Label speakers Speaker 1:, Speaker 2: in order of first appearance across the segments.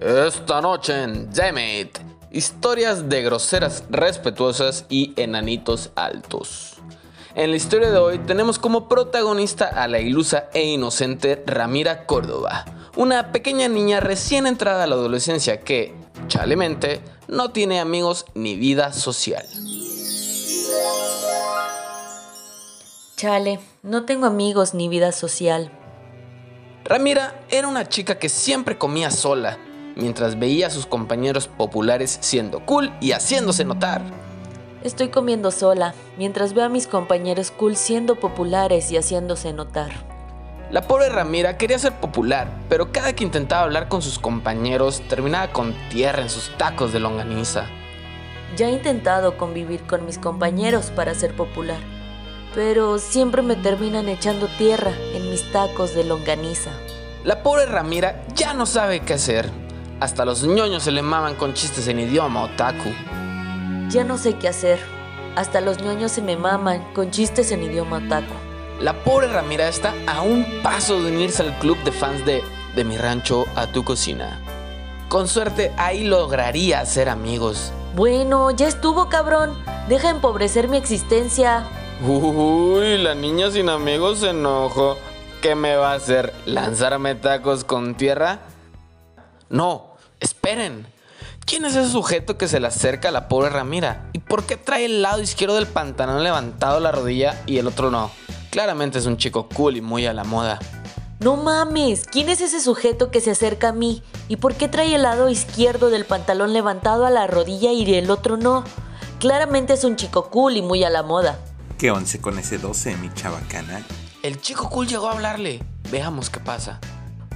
Speaker 1: Esta noche en Demet, historias de groseras respetuosas y enanitos altos. En la historia de hoy tenemos como protagonista a la ilusa e inocente Ramira Córdoba, una pequeña niña recién entrada a la adolescencia que, chalemente, no tiene amigos ni vida social.
Speaker 2: Chale, no tengo amigos ni vida social.
Speaker 1: Ramira era una chica que siempre comía sola, mientras veía a sus compañeros populares siendo cool y haciéndose notar.
Speaker 2: Estoy comiendo sola, mientras veo a mis compañeros cool siendo populares y haciéndose notar.
Speaker 1: La pobre Ramira quería ser popular, pero cada que intentaba hablar con sus compañeros terminaba con tierra en sus tacos de longaniza.
Speaker 2: Ya he intentado convivir con mis compañeros para ser popular, pero siempre me terminan echando tierra en mis tacos de longaniza.
Speaker 1: La pobre Ramira ya no sabe qué hacer. Hasta los ñoños se le maman con chistes en idioma otaku.
Speaker 2: Ya no sé qué hacer. Hasta los ñoños se me maman con chistes en idioma otaku.
Speaker 1: La pobre Ramira está a un paso de unirse al club de fans de De mi rancho a tu cocina. Con suerte ahí lograría ser amigos.
Speaker 2: Bueno, ya estuvo, cabrón. Deja empobrecer mi existencia.
Speaker 1: Uy, la niña sin amigos se enojó. ¿Qué me va a hacer? ¿Lanzarme tacos con tierra? No, esperen. ¿Quién es ese sujeto que se le acerca a la pobre Ramira? ¿Y por qué trae el lado izquierdo del pantalón levantado a la rodilla y el otro no? Claramente es un chico cool y muy a la moda.
Speaker 2: No mames, ¿quién es ese sujeto que se acerca a mí? ¿Y por qué trae el lado izquierdo del pantalón levantado a la rodilla y el otro no? Claramente es un chico cool y muy a la moda.
Speaker 3: ¿Qué once con ese 12, mi chabacana?
Speaker 1: El chico cool llegó a hablarle. Veamos qué pasa.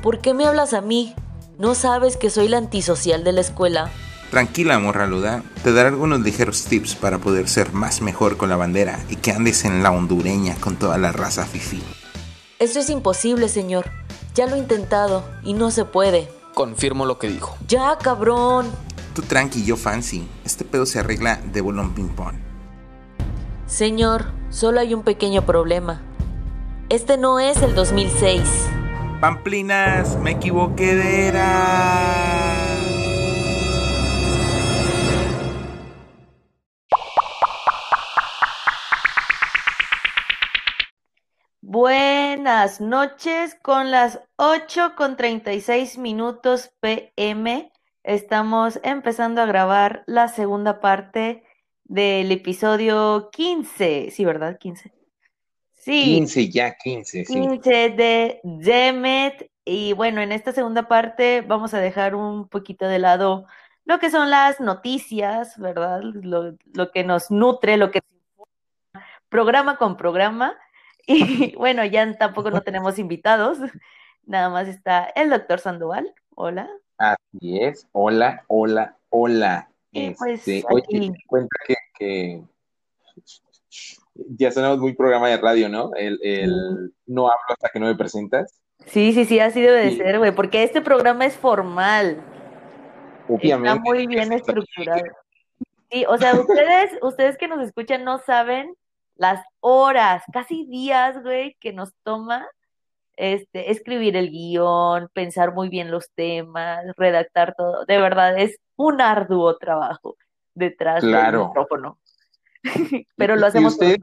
Speaker 2: ¿Por qué me hablas a mí? ¿No sabes que soy la antisocial de la escuela?
Speaker 3: Tranquila, morraluda. Te daré algunos ligeros tips para poder ser más mejor con la bandera y que andes en la hondureña con toda la raza fifi.
Speaker 2: Eso es imposible, señor. Ya lo he intentado y no se puede.
Speaker 1: Confirmo lo que dijo.
Speaker 2: Ya, cabrón.
Speaker 3: Tú tranqui, yo fancy. Este pedo se arregla de bolón ping pong.
Speaker 2: Señor, solo hay un pequeño problema. Este no es el 2006.
Speaker 3: Pamplinas, me equivoqué de era.
Speaker 2: Buenas noches, con las 8 con 36 minutos pm. Estamos empezando a grabar la segunda parte del episodio 15. Sí, ¿verdad? 15. Sí.
Speaker 4: 15, ya 15, sí.
Speaker 2: 15 de Demet. Y bueno, en esta segunda parte vamos a dejar un poquito de lado lo que son las noticias, ¿verdad? Lo, lo que nos nutre, lo que programa con programa. Y bueno, ya tampoco no tenemos invitados, nada más está el doctor Sandoval. Hola.
Speaker 4: Así es, hola, hola, hola.
Speaker 2: Y pues,
Speaker 4: Este, oye,
Speaker 2: aquí.
Speaker 4: te cuenta que, que ya sonamos muy programa de radio, ¿no? El, el no hablo hasta que no me presentas.
Speaker 2: Sí, sí, sí, así debe de
Speaker 4: Sí.
Speaker 2: ser, güey, porque este programa es formal,
Speaker 4: Obviamente.
Speaker 2: está muy bien estructurado. Sí, o sea, ustedes, ustedes que nos escuchan no saben las horas, casi días, güey, que nos toma este, escribir el guion, pensar muy bien los temas, redactar todo. De verdad, es un arduo trabajo detrás del
Speaker 4: Claro.
Speaker 2: micrófono. Pero
Speaker 4: Y-
Speaker 2: lo
Speaker 4: y
Speaker 2: hacemos por
Speaker 4: usted-.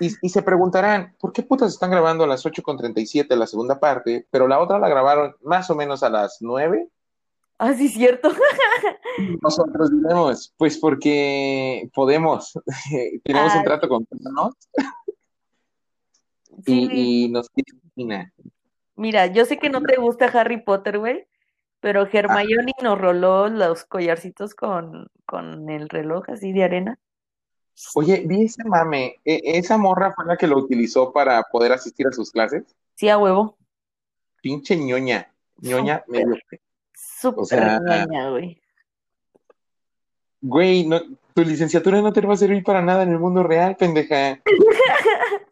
Speaker 4: Y, y se preguntarán, ¿por qué putas están grabando a las 8.37 la segunda parte, pero la otra la grabaron más o menos a las 9?
Speaker 2: Ah, sí, cierto.
Speaker 4: Nosotros diremos, pues porque podemos, tenemos
Speaker 2: Ah,
Speaker 4: un trato con ¿no?
Speaker 2: Sí,
Speaker 4: y, y nos
Speaker 2: mira, yo sé que no te gusta Harry Potter, güey, pero Hermione nos roló los collarcitos con, con el reloj así de arena.
Speaker 4: Oye, vi ese mame, e- esa morra fue la que lo utilizó para poder asistir a sus clases.
Speaker 2: Sí, a huevo.
Speaker 4: Pinche ñoña, ñoña
Speaker 2: Súper.
Speaker 4: medio.
Speaker 2: Súper
Speaker 4: sea,
Speaker 2: ñoña, güey.
Speaker 4: Güey, no, tu licenciatura no te va a servir para nada en el mundo real, pendeja.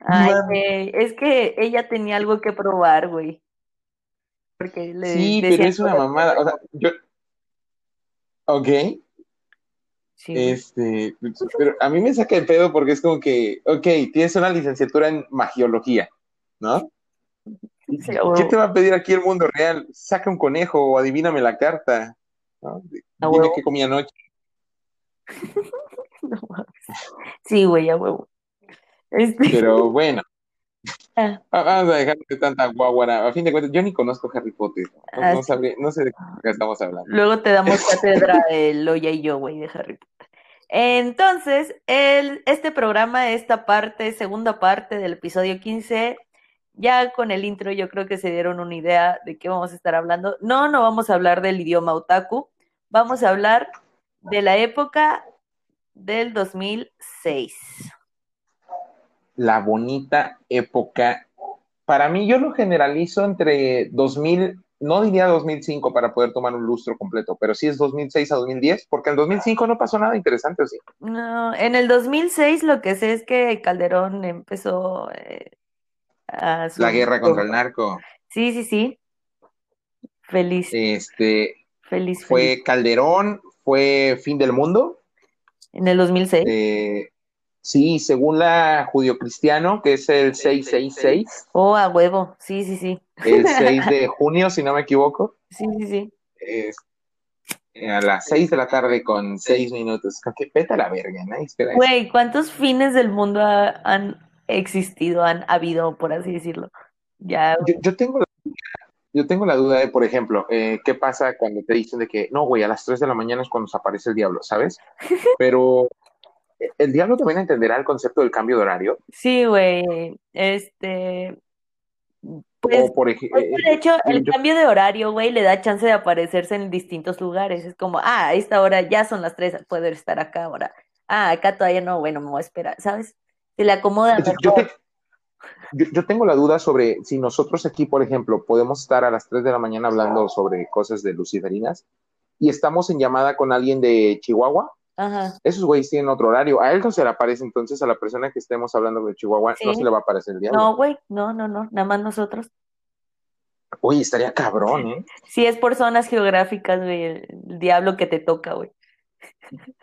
Speaker 2: Ay, güey, es que ella tenía algo que probar, güey. Porque le
Speaker 4: Sí, pero es una mamada. O sea, yo. Ok,
Speaker 2: Sí,
Speaker 4: este, pero a mí me saca de pedo porque es como que, ok, tienes una licenciatura en magiología, ¿no?
Speaker 2: Sí,
Speaker 4: ¿Qué te va a pedir aquí el mundo real? Saca un conejo o adivíname la carta. ¿no? Dime
Speaker 2: huevo.
Speaker 4: qué comí anoche.
Speaker 2: No. Sí, güey, a huevo. Este,
Speaker 4: Pero bueno,
Speaker 2: ah,
Speaker 4: va- vamos a dejar de tanta guaguara. A fin de cuentas, yo ni conozco Harry Potter. No,
Speaker 2: Ah,
Speaker 4: no sé de qué estamos hablando.
Speaker 2: luego te damos cátedra de Loya y yo, güey, de Harry Potter. Entonces, el, este programa, esta parte, segunda parte del episodio 15, ya con el intro yo creo que se dieron una idea de qué vamos a estar hablando. No, no vamos a hablar del idioma otaku, vamos a hablar de la época del 2006.
Speaker 4: La bonita época. Para mí, yo lo generalizo entre 2000, no diría 2005 para poder tomar un lustro completo, pero sí es 2006 a 2010, porque en 2005 no pasó nada interesante, ¿o sí?
Speaker 2: No, en el 2006 lo que sé es que Calderón empezó eh, a su-
Speaker 4: La guerra contra el narco.
Speaker 2: Sí, sí, sí. Feliz,
Speaker 4: Este,
Speaker 2: feliz, feliz.
Speaker 4: fue Calderón, fue fin del mundo.
Speaker 2: En el 2006.
Speaker 4: Eh, sí, según la judio-cristiano, que es el 666,
Speaker 2: Oh, a huevo. Sí, sí, sí.
Speaker 4: el 6 de junio, si no me equivoco,
Speaker 2: Sí, sí, sí.
Speaker 4: es eh, a las 6 de la tarde con 6 minutos. Que peta la verga, ¿no? Espera,
Speaker 2: Güey, ¿cuántos fines del mundo ha- han existido, han habido, por así decirlo? Ya,
Speaker 4: yo, yo tengo la, yo tengo la duda de, por ejemplo, eh, ¿qué pasa cuando te dicen de que, no, güey, a las 3 de la mañana es cuando se aparece el diablo, ¿sabes? Pero el diablo también entenderá el concepto del cambio de horario.
Speaker 2: sí, güey. Este, pues,
Speaker 4: o por ejemplo,
Speaker 2: pues, de hecho, el
Speaker 4: yo-
Speaker 2: cambio de horario, güey, le da chance de aparecerse en distintos lugares. Es como, ah, a esta hora ya son las tres, puedo estar acá ahora. Ah, acá todavía no, bueno, me voy a esperar, ¿sabes? Se le acomoda
Speaker 4: yo
Speaker 2: mejor.
Speaker 4: te- yo- yo tengo la duda sobre si nosotros aquí, por ejemplo, podemos estar a las 3 de la mañana hablando sobre cosas de luciferinas y estamos en llamada con alguien de Chihuahua.
Speaker 2: Ajá.
Speaker 4: Esos güeyes tienen otro horario. A él no se le aparece entonces a la persona que estemos hablando de Chihuahua, no se le va a aparecer el diablo.
Speaker 2: No, güey, no, no, no, nada más nosotros.
Speaker 4: Oye, estaría cabrón, ¿eh?
Speaker 2: Sí, es por zonas geográficas, güey, el, el diablo que te toca, güey.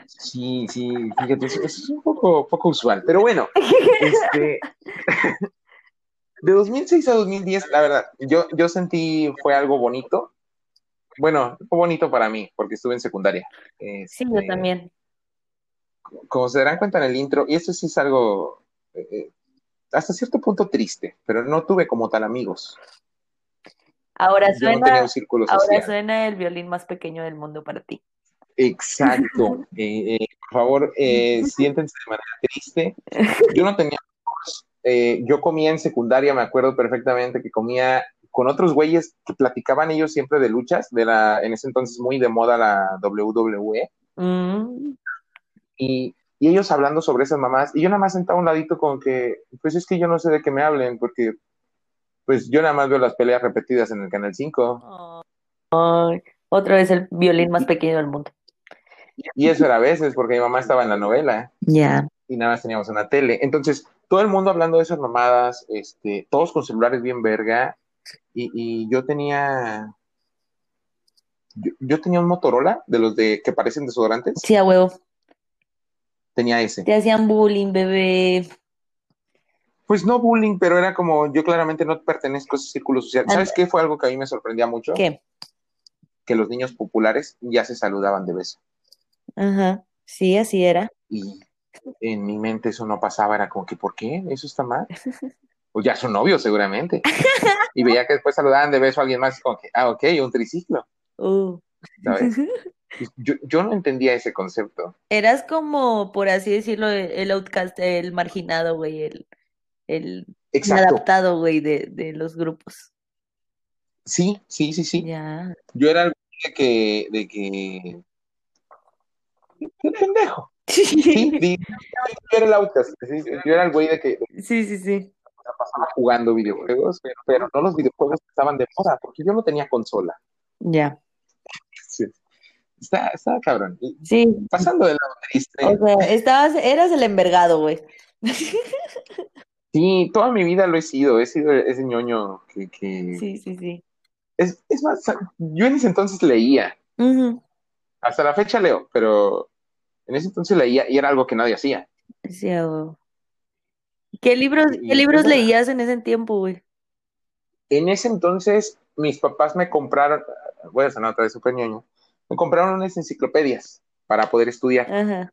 Speaker 4: Sí, sí, fíjate, eso, eso es un poco, poco usual. Pero bueno, este, de 2006 a 2010, la verdad, yo, yo sentí fue algo bonito. Bueno, fue bonito para mí, porque estuve en secundaria.
Speaker 2: Sí, yo
Speaker 4: Este,
Speaker 2: también.
Speaker 4: Como se darán cuenta en el intro, y esto sí es algo eh, eh, hasta cierto punto triste, pero no tuve como tal amigos.
Speaker 2: Ahora
Speaker 4: no
Speaker 2: suena, ahora suena el violín más pequeño del mundo para ti.
Speaker 4: Exacto. Eh, eh, por favor, siéntense de manera triste. Yo no tenía amigos. Yo comía en secundaria, me acuerdo perfectamente que comía con otros güeyes que platicaban ellos siempre de luchas, de la, en ese entonces muy de moda la WWE,
Speaker 2: Mm,
Speaker 4: y, y ellos hablando sobre esas mamás, y yo nada más sentaba a un ladito con que, pues es que yo no sé de qué me hablen, porque pues yo nada más veo las peleas repetidas en el Canal 5,
Speaker 2: ay, otra vez el violín más pequeño del mundo.
Speaker 4: y eso era a veces, porque mi mamá estaba en la novela.
Speaker 2: Ya.
Speaker 4: y nada más teníamos una tele. Entonces, todo el mundo hablando de esas mamadas, este, todos con celulares bien verga, y, y yo tenía, yo, yo tenía un Motorola de los de que parecen desodorantes,
Speaker 2: Sí, a huevo.
Speaker 4: Tenía ese.
Speaker 2: Te hacían bullying, bebé.
Speaker 4: Pues no bullying, pero era como, yo claramente no pertenezco a ese círculo social. ¿Sabes qué fue algo que a mí me sorprendía mucho?
Speaker 2: ¿Qué?
Speaker 4: Que los niños populares ya se saludaban de beso.
Speaker 2: Ajá. Sí, así era.
Speaker 4: Y en mi mente eso no pasaba, era como que, ¿por qué? ¿Eso está mal? Pues ya son novios seguramente. Y veía que después saludaban de beso a alguien más, como que, ah, ok, un triciclo,
Speaker 2: Uh.
Speaker 4: ¿sabes? Yo, yo no entendía ese concepto.
Speaker 2: Eras como, por así decirlo, el outcast, el marginado, güey, el, inadaptado, güey, de, de los grupos.
Speaker 4: Sí, sí, sí, sí.
Speaker 2: Ya.
Speaker 4: Yo era el güey de que, de que, qué pendejo. Sí, di- yo era el outcast, sí, yo era el güey de que
Speaker 2: Sí, sí, sí.
Speaker 4: pasaba jugando videojuegos, pero, pero no los videojuegos que estaban de moda, porque yo no tenía consola.
Speaker 2: Ya.
Speaker 4: Está, está cabrón.
Speaker 2: Sí.
Speaker 4: pasando del lado triste,
Speaker 2: O sea, estabas, eras el envergado, güey.
Speaker 4: sí, toda mi vida lo he sido, he sido ese ñoño que, que...
Speaker 2: Sí, sí, sí.
Speaker 4: Es, es más, yo en ese entonces leía, hasta la fecha leo, pero en ese entonces leía y era algo que nadie hacía.
Speaker 2: Sí. ¿Qué libros,
Speaker 4: Y-
Speaker 2: qué libros
Speaker 4: y-
Speaker 2: leías en ese tiempo, güey?
Speaker 4: En ese entonces, mis papás me compraron, voy a sonar otra vez súper ñoño, me compraron unas enciclopedias para poder estudiar.
Speaker 2: Ajá.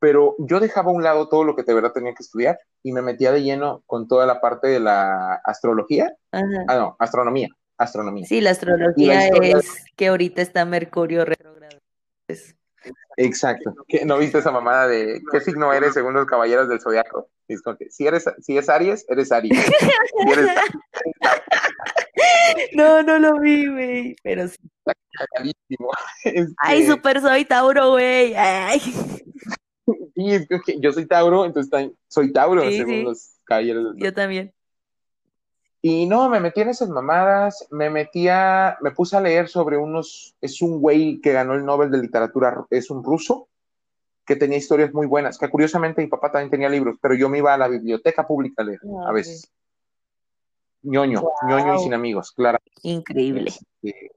Speaker 4: Pero yo dejaba a un lado todo lo que de verdad tenía que estudiar y me metía de lleno con toda la parte de la astrología.
Speaker 2: Ajá.
Speaker 4: Ah, no, astronomía. Astronomía.
Speaker 2: Sí, la astrología
Speaker 4: historia-
Speaker 2: es que ahorita está Mercurio retrógrado. Pues,
Speaker 4: Exacto. ¿Qué- ¿No viste esa mamada de qué signo eres según los caballeros del zodiaco? Y es como que si eres, si es Aries, eres Aries. Si eres
Speaker 2: No, no lo vi, güey, pero sí.
Speaker 4: cagadísimo. Este,
Speaker 2: Ay, super soy Tauro, güey. Ay.
Speaker 4: sí, es que yo soy Tauro, entonces también soy Tauro
Speaker 2: Sí,
Speaker 4: según
Speaker 2: sí.
Speaker 4: los caballeros del
Speaker 2: Yo también.
Speaker 4: Y no, me metí en esas mamadas, me metía, me puse a leer sobre unos, es un güey que ganó el Nobel de Literatura, es un ruso, que tenía historias muy buenas, que curiosamente mi papá también tenía libros, pero yo me iba a la biblioteca pública a leer,
Speaker 2: Ah,
Speaker 4: a veces. Ñoño, ñoño y sin amigos, claro.
Speaker 2: Increíble.
Speaker 4: Este,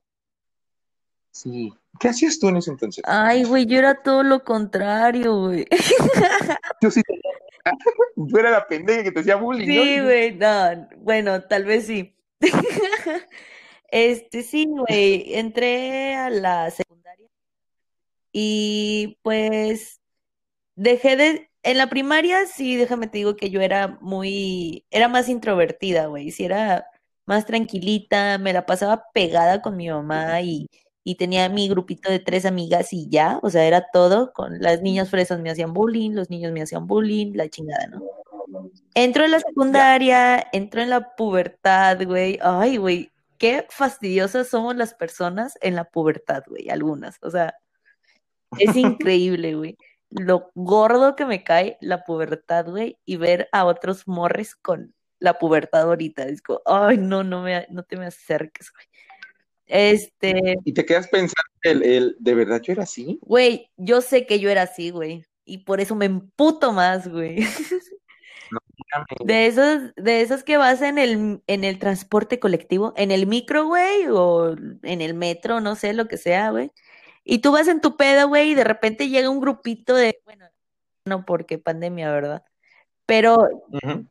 Speaker 4: sí. ¿Qué hacías tú en ese entonces?
Speaker 2: Ay, güey, yo era todo lo contrario, güey.
Speaker 4: Yo sí. Yo era la pendeja que te hacía bullying,
Speaker 2: Sí,
Speaker 4: ¿no?
Speaker 2: güey, no, bueno, tal vez sí. Este, sí, güey, entré a la secundaria y pues dejé de, en la primaria sí, déjame te digo que yo era muy, era más introvertida, güey, sí era más tranquilita, me la pasaba pegada con mi mamá y, y tenía mi grupito de tres amigas y ya, o sea, era todo, con las niñas fresas me hacían bullying, los niños me hacían bullying, la chingada, ¿no? Entro en la secundaria, entro en la pubertad, güey. Ay, güey, qué fastidiosas somos las personas en la pubertad, güey, algunas. O sea, es increíble, güey. Lo gordo que me cae la pubertad, güey, y ver a otros morres con la pubertad ahorita. Es como, ay, no, no me, no te me acerques, güey. Este,
Speaker 4: Y te quedas pensando, el, el, ¿de verdad yo era así?
Speaker 2: güey, yo sé que yo era así, güey. Y por eso me emputo más, güey. De esos, de esos que vas en el, en el transporte colectivo, en el micro, güey, o en el metro, no sé, lo que sea, güey. Y tú vas en tu pedo, güey, y de repente llega un grupito de, bueno, no porque pandemia, ¿verdad? Pero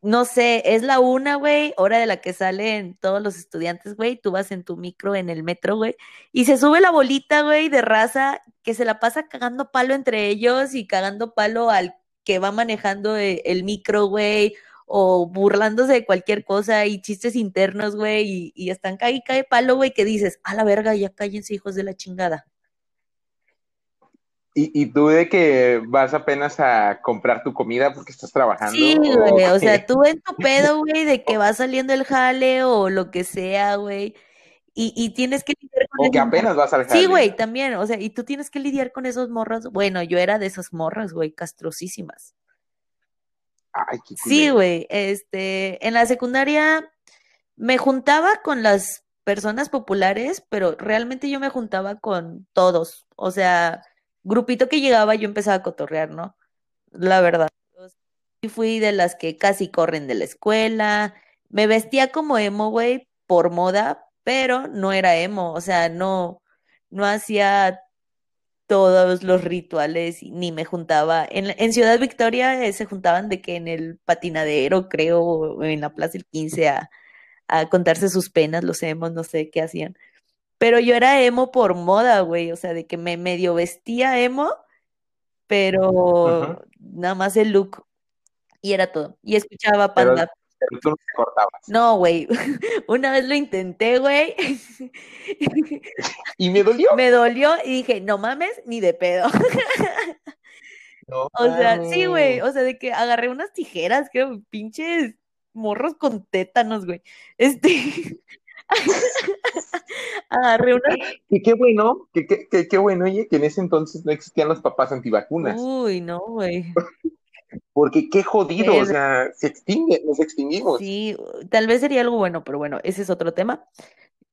Speaker 2: no sé, es la una, güey, hora de la que salen todos los estudiantes, güey, tú vas en tu micro, en el metro, güey, y se sube la bolita, güey, de raza que se la pasa cagando palo entre ellos y cagando palo al que va manejando e- el, micro, güey, o burlándose de cualquier cosa y chistes internos, güey, y, y están cae y cae palo, güey, que dices, a la verga, ya cállense, hijos de la chingada.
Speaker 4: Y, y tú de que vas apenas a comprar tu comida porque estás trabajando.
Speaker 2: Sí, güey, o sea, tú en tu pedo, güey, de que va saliendo el jale o lo que sea, güey, y, y tienes que lidiar con
Speaker 4: O que apenas vas al
Speaker 2: Sí,
Speaker 4: jale.
Speaker 2: güey, también, o sea, y tú tienes que lidiar con esos morros. Bueno, yo era de esas morras, güey, castrosísimas.
Speaker 4: Ay, qué
Speaker 2: Sí, güey, este, en la secundaria me juntaba con las personas populares, pero realmente yo me juntaba con todos. O sea, grupito que llegaba, yo empezaba a cotorrear, ¿no? La verdad. Y fui de las que casi corren de la escuela. Me vestía como emo, güey, por moda, pero no era emo. O sea, no, no hacía todos los rituales ni me juntaba. En, Ciudad Victoria eh, se juntaban de que en el patinadero, creo, en la Plaza del 15 a, a contarse sus penas, los emos, no sé qué hacían. Pero yo era emo por moda, güey, o sea, de que me medio vestía emo, pero nada más el look y era todo. Y escuchaba Panda.
Speaker 4: Pero tú no te cortabas.
Speaker 2: No, güey, una vez lo intenté, güey.
Speaker 4: Y me dolió.
Speaker 2: Me dolió y dije, no mames, ni de pedo.
Speaker 4: No
Speaker 2: O sea, sí, güey, o sea, de que agarré unas tijeras, creo, pinches morros con tétanos, güey. Este, agarré unas,
Speaker 4: Y qué bueno, que, que, que- qué bueno, oye, que en ese entonces no existían los papás antivacunas.
Speaker 2: uy, no, güey.
Speaker 4: Porque qué jodido, o sea, se extingue, nos extinguimos.
Speaker 2: Sí, tal vez sería algo bueno, pero bueno, ese es otro tema.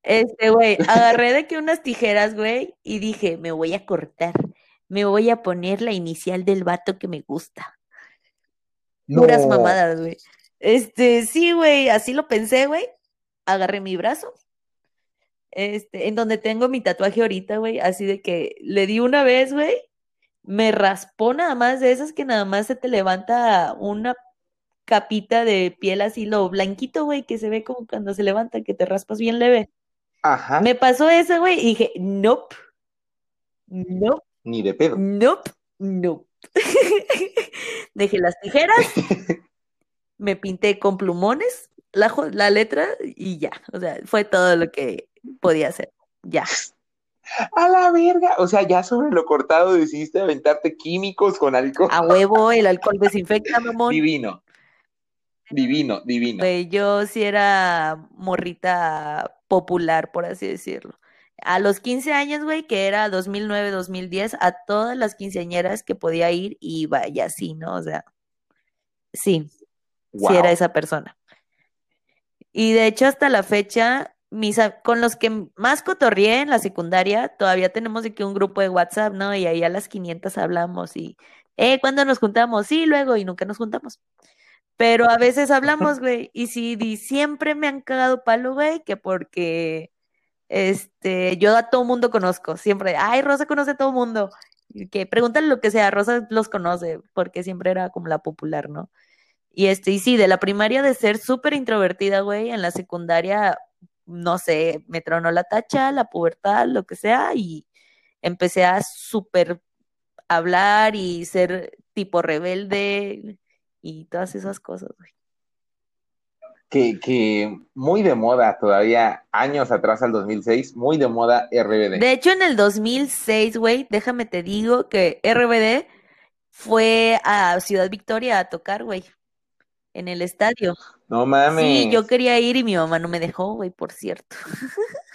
Speaker 2: Este, güey, agarré de que unas tijeras, güey, y dije, me voy a cortar, me voy a poner la inicial del vato que me gusta. Puras
Speaker 4: No.
Speaker 2: mamadas, güey. Este, sí, güey, así lo pensé, güey. Agarré mi brazo, este, en donde tengo mi tatuaje ahorita, güey, así de que le di una vez, güey, me raspó nada más de esas que nada más se te levanta una capita de piel así, lo blanquito, güey, que se ve como cuando se levanta, que te raspas bien leve.
Speaker 4: Ajá.
Speaker 2: Me pasó eso, güey, y dije, nope, nope,
Speaker 4: Ni de pedo.
Speaker 2: nope, nope. Dejé las tijeras, me pinté con plumones, la, la letra y ya. O sea, fue todo lo que podía hacer. Ya.
Speaker 4: A la verga. O sea, ya sobre lo cortado decidiste aventarte químicos con alcohol.
Speaker 2: A huevo, el alcohol desinfecta, mamón.
Speaker 4: Divino. Divino, divino.
Speaker 2: Yo sí era morrita popular, por así decirlo. A los 15 años, güey, que era 2009, 2010, a todas las quinceañeras que podía ir, iba y así, ¿no? O sea, sí,
Speaker 4: Wow.
Speaker 2: sí era esa persona. Y de hecho, hasta la fecha, mis, con los que más cotorreé en la secundaria, todavía tenemos que un grupo de WhatsApp, ¿no? Y ahí a las 500 hablamos y, eh, ¿cuándo nos juntamos? Sí, luego, y nunca nos juntamos. Pero a veces hablamos, güey, y sí, di- siempre me han cagado palo, güey, que porque, este, yo a todo mundo conozco, siempre, ay, Rosa conoce a todo mundo, y que pregúntale lo que sea, Rosa los conoce, porque siempre era como la popular, ¿no? Y este, y sí, de la primaria de ser súper introvertida, güey, en la secundaria, no sé, me tronó la tacha, la pubertad, lo que sea, y empecé a súper hablar y ser tipo rebelde y todas esas cosas, güey.
Speaker 4: Que, que muy de moda todavía, años atrás al 2006, muy de moda RBD.
Speaker 2: De hecho, en el 2006, güey, déjame te digo que RBD fue a Ciudad Victoria a tocar, güey, en el estadio.
Speaker 4: No mames.
Speaker 2: Sí, yo quería ir y mi mamá no me dejó, güey, por cierto.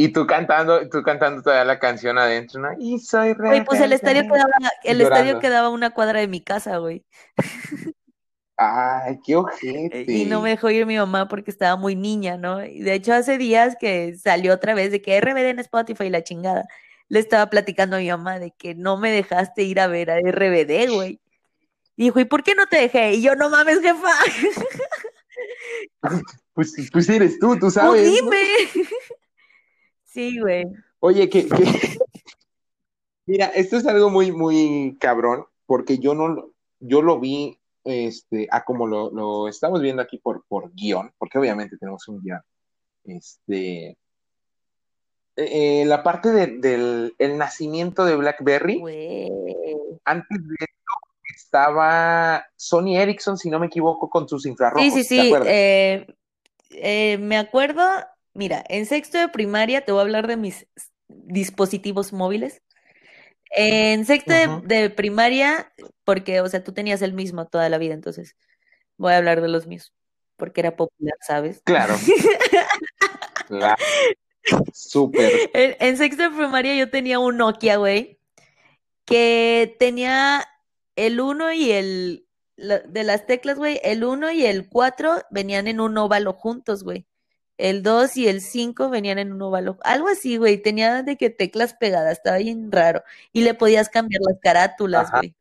Speaker 4: Y tú cantando, tú cantando todavía la canción adentro, ¿no? Y soy
Speaker 2: Güey, pues el estadio quedaba, el
Speaker 4: Llorando.
Speaker 2: estadio quedaba una cuadra de mi casa, güey.
Speaker 4: Ay, qué ojete.
Speaker 2: Y no me dejó ir mi mamá porque estaba muy niña, ¿no? Y de hecho hace días que salió otra vez de que RBD en Spotify y la chingada. Le estaba platicando a mi mamá de que no me dejaste ir a ver a RBD, güey. Y dijo, ¿y por qué no te dejé? Y yo, no mames, jefa.
Speaker 4: Pues, pues eres tú, tú
Speaker 2: Pues
Speaker 4: sabes. ¿no?
Speaker 2: dime. Sí, güey.
Speaker 4: Oye, que, que- Mira, esto es algo muy, muy cabrón, porque yo no lo, yo lo vi, este, a como lo, lo estamos viendo aquí por, por guion, porque obviamente tenemos un guion. Este, eh, la parte de- del el nacimiento de BlackBerry,
Speaker 2: Güey.
Speaker 4: antes de esto estaba Sony Ericsson, si no me equivoco, con sus infrarrojos.
Speaker 2: Sí, sí,
Speaker 4: ¿te
Speaker 2: sí. eh, eh, me acuerdo, mira, en sexto de primaria te voy a hablar de mis dispositivos móviles. En sexto de, primaria, porque, o sea, tú tenías el mismo toda la vida, entonces voy a hablar de los míos, porque era popular, ¿sabes?
Speaker 4: Claro. Claro. Súper.
Speaker 2: En, en sexto de primaria yo tenía un Nokia, güey, que tenía el 1 y el, la- de las teclas, güey, el 1 y el 4 venían en un óvalo juntos, güey. El 2 y el 5 venían en un óvalo, algo así, güey, tenía de que teclas pegadas, estaba bien raro. Y le podías cambiar las carátulas, güey.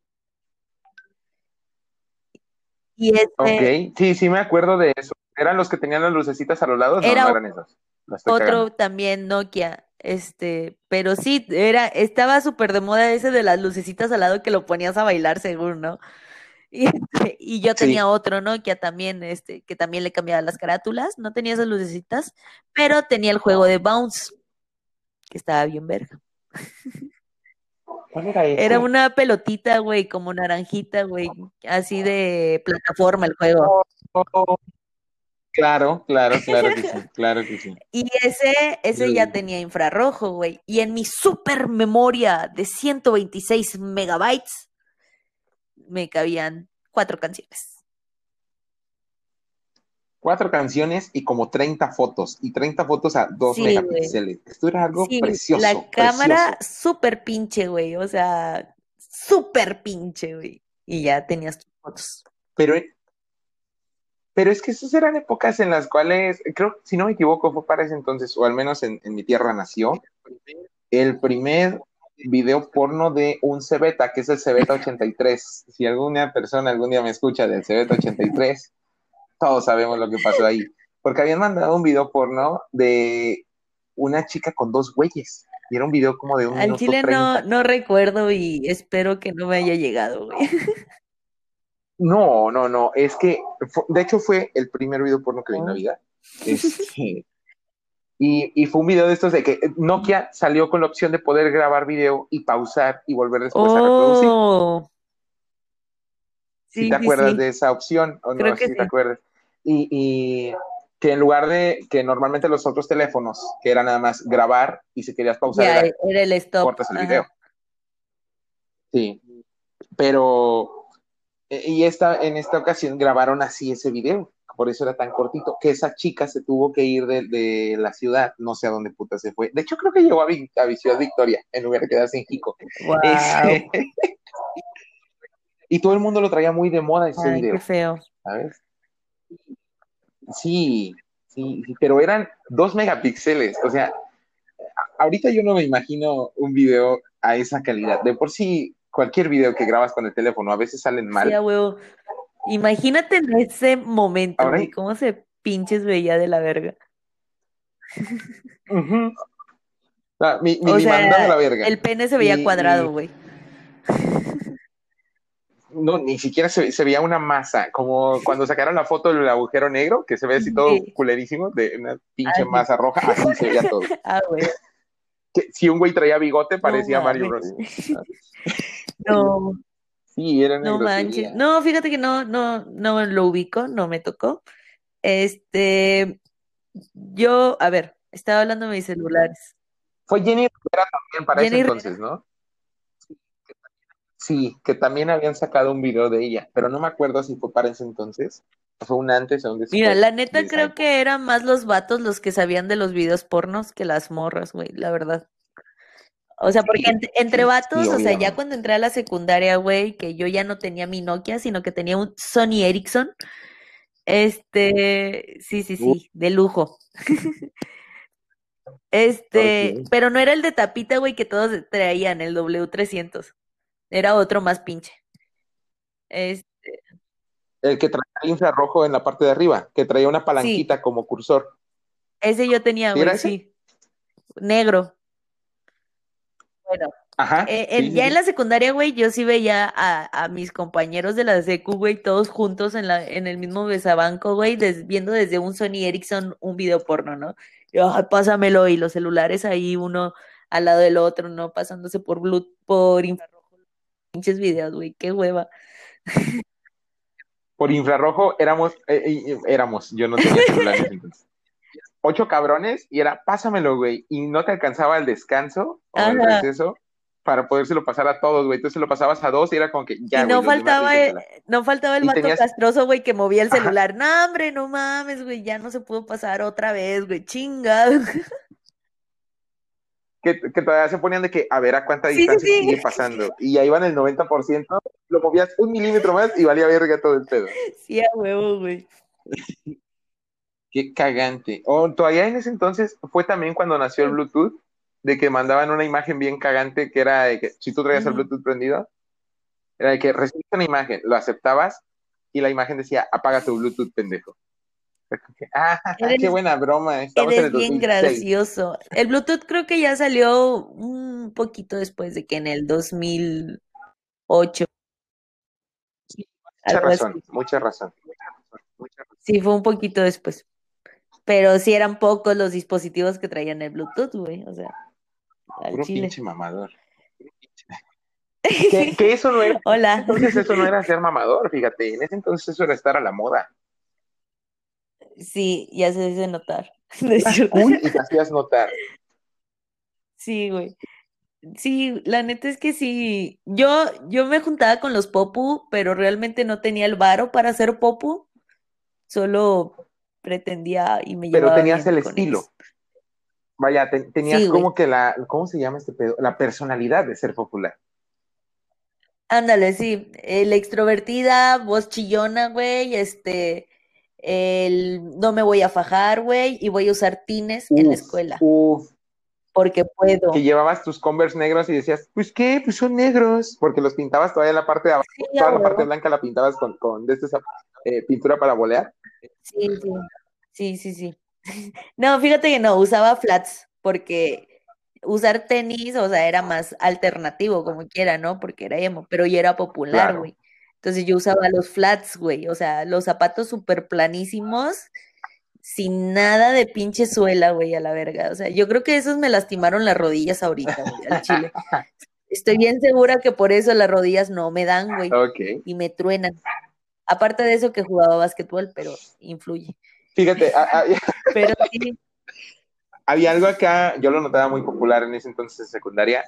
Speaker 2: Y este,
Speaker 4: Ok, sí, sí me acuerdo de eso. ¿Eran los que tenían las lucecitas a los lados? No,
Speaker 2: Era
Speaker 4: no eran esos.
Speaker 2: Otro
Speaker 4: cagando.
Speaker 2: también Nokia, este, pero sí, era, estaba súper de moda ese de las lucecitas al lado que lo ponías a bailar según, ¿no? Y, este, y yo
Speaker 4: Sí.
Speaker 2: tenía otro Nokia también, este, que también le cambiaba las carátulas, no tenía esas lucecitas, pero tenía el juego de Bounce, que estaba bien verga.
Speaker 4: ¿Cuál era ese?
Speaker 2: Era una pelotita, güey, como naranjita, güey, así de plataforma el juego.
Speaker 4: Claro, claro, claro que sí, claro que sí.
Speaker 2: Y ese, ese ya tenía infrarrojo, güey. Y en mi super memoria de 126 megabytes me cabían cuatro canciones.
Speaker 4: Cuatro canciones y como 30 fotos, y 30 fotos a 2
Speaker 2: Sí,
Speaker 4: megapíxeles. Esto era algo
Speaker 2: Sí,
Speaker 4: precioso.
Speaker 2: la cámara
Speaker 4: precioso.
Speaker 2: súper pinche, güey. O sea, súper pinche, güey. Y ya tenías tus fotos.
Speaker 4: Pero, pero es que esas eran épocas en las cuales, creo, si no me equivoco, fue para ese entonces, o al menos en, en mi tierra nació, el primer video porno de un Cebeta, que es el Cebeta 83. Si alguna persona algún día me escucha del Cebeta 83, todos sabemos lo que pasó ahí. Porque habían mandado un video porno de una chica con dos güeyes. Y era un video como de un
Speaker 2: Al
Speaker 4: minuto
Speaker 2: chile no,
Speaker 4: 30.
Speaker 2: no recuerdo y espero que no me haya llegado, güey.
Speaker 4: No, no, no, es que, de hecho fue el primer video porno que vi en la vida. Este, y, y, fue un video de estos de que Nokia salió con la opción de poder grabar video y pausar y volver después a reproducir. Oh. Sí, si te acuerdas de esa opción o no, si te acuerdas. Y, y, que en lugar de que normalmente los otros teléfonos, que era nada más grabar y si querías pausar,
Speaker 2: era, el stop.
Speaker 4: Cortas el video. Sí. Pero, y esta, en esta ocasión grabaron así ese video por eso era tan cortito, que esa chica se tuvo que ir de, la ciudad, no sé a dónde puta se fue. De hecho, creo que llegó a, a Ciudad Victoria, en lugar de quedarse en Jico. Este, y todo el mundo lo traía muy de moda ese video.
Speaker 2: Qué feo.
Speaker 4: ¿Sabes? Sí, sí, pero eran dos megapíxeles, o sea, ahorita yo no me imagino un video a esa calidad. De por sí, cualquier video que grabas con el teléfono a veces salen mal.
Speaker 2: Sí, huevo. Imagínate en ese momento, güey, cómo se pinches veía de la verga.
Speaker 4: mi, o sea, la verga.
Speaker 2: El pene se veía cuadrado, güey.
Speaker 4: No, ni siquiera se, veía una masa, como cuando sacaron la foto del agujero negro, que se ve así todo culerísimo, de una pinche masa roja, así se veía todo.
Speaker 2: Ah, güey.
Speaker 4: si un güey traía bigote, parecía Mario Bros.
Speaker 2: No.
Speaker 4: Sí, era
Speaker 2: No manches. No, fíjate que no, no, no lo ubico, no me tocó. Este, yo, a ver, estaba hablando de mis celulares.
Speaker 4: Fue Jenny Rivera también para ese entonces, ¿no? Sí, que también habían sacado un video de ella, pero no me acuerdo si fue para ese entonces. Fue un antes o un después.
Speaker 2: Mira, la neta creo que eran más los vatos los que sabían de los videos pornos que las morras, güey, la verdad. O sea, porque entre, vatos, o sea, ya cuando entré a la secundaria, güey, que yo ya no tenía mi Nokia, sino que tenía un Sony Ericsson. Este, sí, sí, sí, de lujo. este, pero no era el de tapita, güey, que todos traían, el W300. Era otro más pinche. Este.
Speaker 4: El que traía infrarrojo en la parte de arriba, que traía una palanquita como cursor.
Speaker 2: Ese yo tenía, güey, sí. Negro. Bueno, eh, ya en la secundaria, güey, yo sí veía a, mis compañeros de la secu, güey, todos juntos en, la, en el mismo besabanco, güey, viendo desde un Sony Ericsson un video porno, ¿no? Yo, pásamelo, y los celulares ahí, uno al lado del otro, ¿no? Pasándose por Bluetooth, por infrarrojo, pinches videos, güey, qué hueva.
Speaker 4: Por infrarrojo éramos, eh, éramos, yo no tenía celulares entonces ocho cabrones y era, pásamelo, güey, y no te alcanzaba el descanso o el receso para podérselo pasar a todos, güey. Entonces lo pasabas a dos y era como que ya.
Speaker 2: Y no faltaba, el, no faltaba el vato castroso, güey, que movía el celular. No, hombre, no mames, güey, ya no se pudo pasar otra vez, güey, chingado.
Speaker 4: Que, que, todavía se ponían de que a ver a cuánta distancia sigue pasando. Y ahí van el 90%, lo movías un milímetro más y valía verga todo el pedo.
Speaker 2: Sí, a huevo, güey.
Speaker 4: Qué cagante. O todavía en ese entonces fue también cuando nació el Bluetooth, de que mandaban una imagen bien cagante que era de que si tú traías el Bluetooth prendido, era de que recibiste una imagen, lo aceptabas y la imagen decía apaga tu Bluetooth, pendejo. Ah, qué buena broma.
Speaker 2: Estamos eres bien gracioso. El Bluetooth creo que ya salió un poquito después de que en el 2008.
Speaker 4: mucha razón, mucha razón, mucha razón.
Speaker 2: Sí, fue un poquito después. Pero sí eran pocos los dispositivos que traían el Bluetooth, güey. O sea,
Speaker 4: al Puro pinche mamador. que, eso no era.
Speaker 2: Hola.
Speaker 4: Entonces eso no era ser mamador, fíjate. En ese entonces eso era estar a la moda.
Speaker 2: Sí, ya se hace notar.
Speaker 4: Uy, y te hacías notar.
Speaker 2: Sí, güey. Sí, la neta es que sí. Yo, yo me juntaba con los popu, pero realmente no tenía el varo para hacer popu. Solo pretendía y me
Speaker 4: llevaba Pero tenías el estilo. Vaya, tenías como que la, ¿cómo se llama este pedo? La personalidad de ser popular.
Speaker 2: Ándale, sí, la extrovertida, voz chillona, güey, este, el no me voy a fajar, güey, y voy a usar tines en la escuela.
Speaker 4: Uf.
Speaker 2: Porque puedo.
Speaker 4: Que llevabas tus Converse negros y decías, pues qué, pues son negros, porque los pintabas todavía en la parte de abajo, toda la parte blanca la pintabas con, con de esta eh, pintura para bolear.
Speaker 2: Sí, sí. Sí, sí, sí. No, fíjate que no, usaba flats porque usar tenis, o sea, era más alternativo, como quiera, ¿no? Porque era emo, pero ya era popular, güey. Entonces yo usaba los flats, güey, o sea, los zapatos súper planísimos, sin nada de pinche suela, güey, a la verga. O sea, yo creo que esos me lastimaron las rodillas ahorita, güey, al chile. Estoy bien segura que por eso las rodillas no me dan, güey,
Speaker 4: Ok.
Speaker 2: y me truenan. Aparte de eso que jugaba básquetbol, pero influye.
Speaker 4: Fíjate, a- a-
Speaker 2: Pero sí,
Speaker 4: había algo acá, yo lo notaba muy popular en ese entonces en secundaria,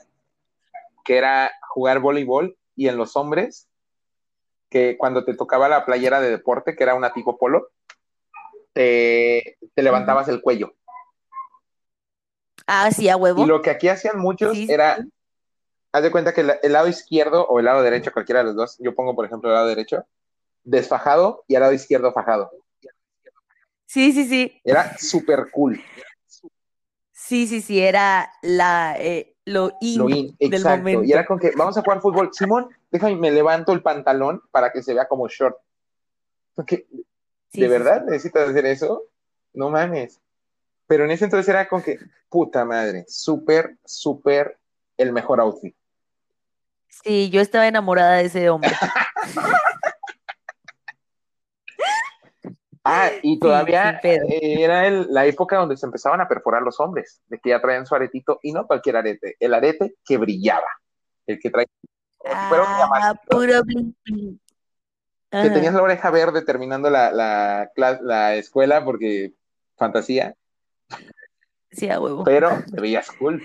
Speaker 4: que era jugar voleibol y en los hombres, que cuando te tocaba la playera de deporte, que era una tipo polo, te, te levantabas el cuello.
Speaker 2: ah, sí, a huevo.
Speaker 4: Y lo que aquí hacían muchos
Speaker 2: Sí, sí.
Speaker 4: era, haz de cuenta que el, el lado izquierdo o el lado derecho, cualquiera de los dos, yo pongo por ejemplo el lado derecho, desfajado y al lado izquierdo fajado.
Speaker 2: Sí, sí, sí.
Speaker 4: Era súper cool.
Speaker 2: Sí, sí, sí, era la, eh, lo in,
Speaker 4: Lo in,
Speaker 2: del
Speaker 4: exacto.
Speaker 2: momento.
Speaker 4: Y era con que vamos a jugar fútbol. Simón, déjame, me levanto el pantalón para que se vea como short. Porque,
Speaker 2: Sí,
Speaker 4: ¿De
Speaker 2: sí,
Speaker 4: verdad necesitas hacer eso? No mames. Pero en ese entonces era con que, puta madre, súper, súper el mejor outfit.
Speaker 2: Sí, yo estaba enamorada de ese hombre.
Speaker 4: Ah, y todavía era el- la época donde se empezaban a perforar los hombres, de que ya traían su aretito, y no cualquier arete, el arete que brillaba, el que traía,
Speaker 2: Ah, puro bling, bling.
Speaker 4: Que
Speaker 2: Ajá.
Speaker 4: tenías la oreja verde terminando la, la, cla- la escuela porque fantasía,
Speaker 2: Sí, a huevo.
Speaker 4: pero te veías cool.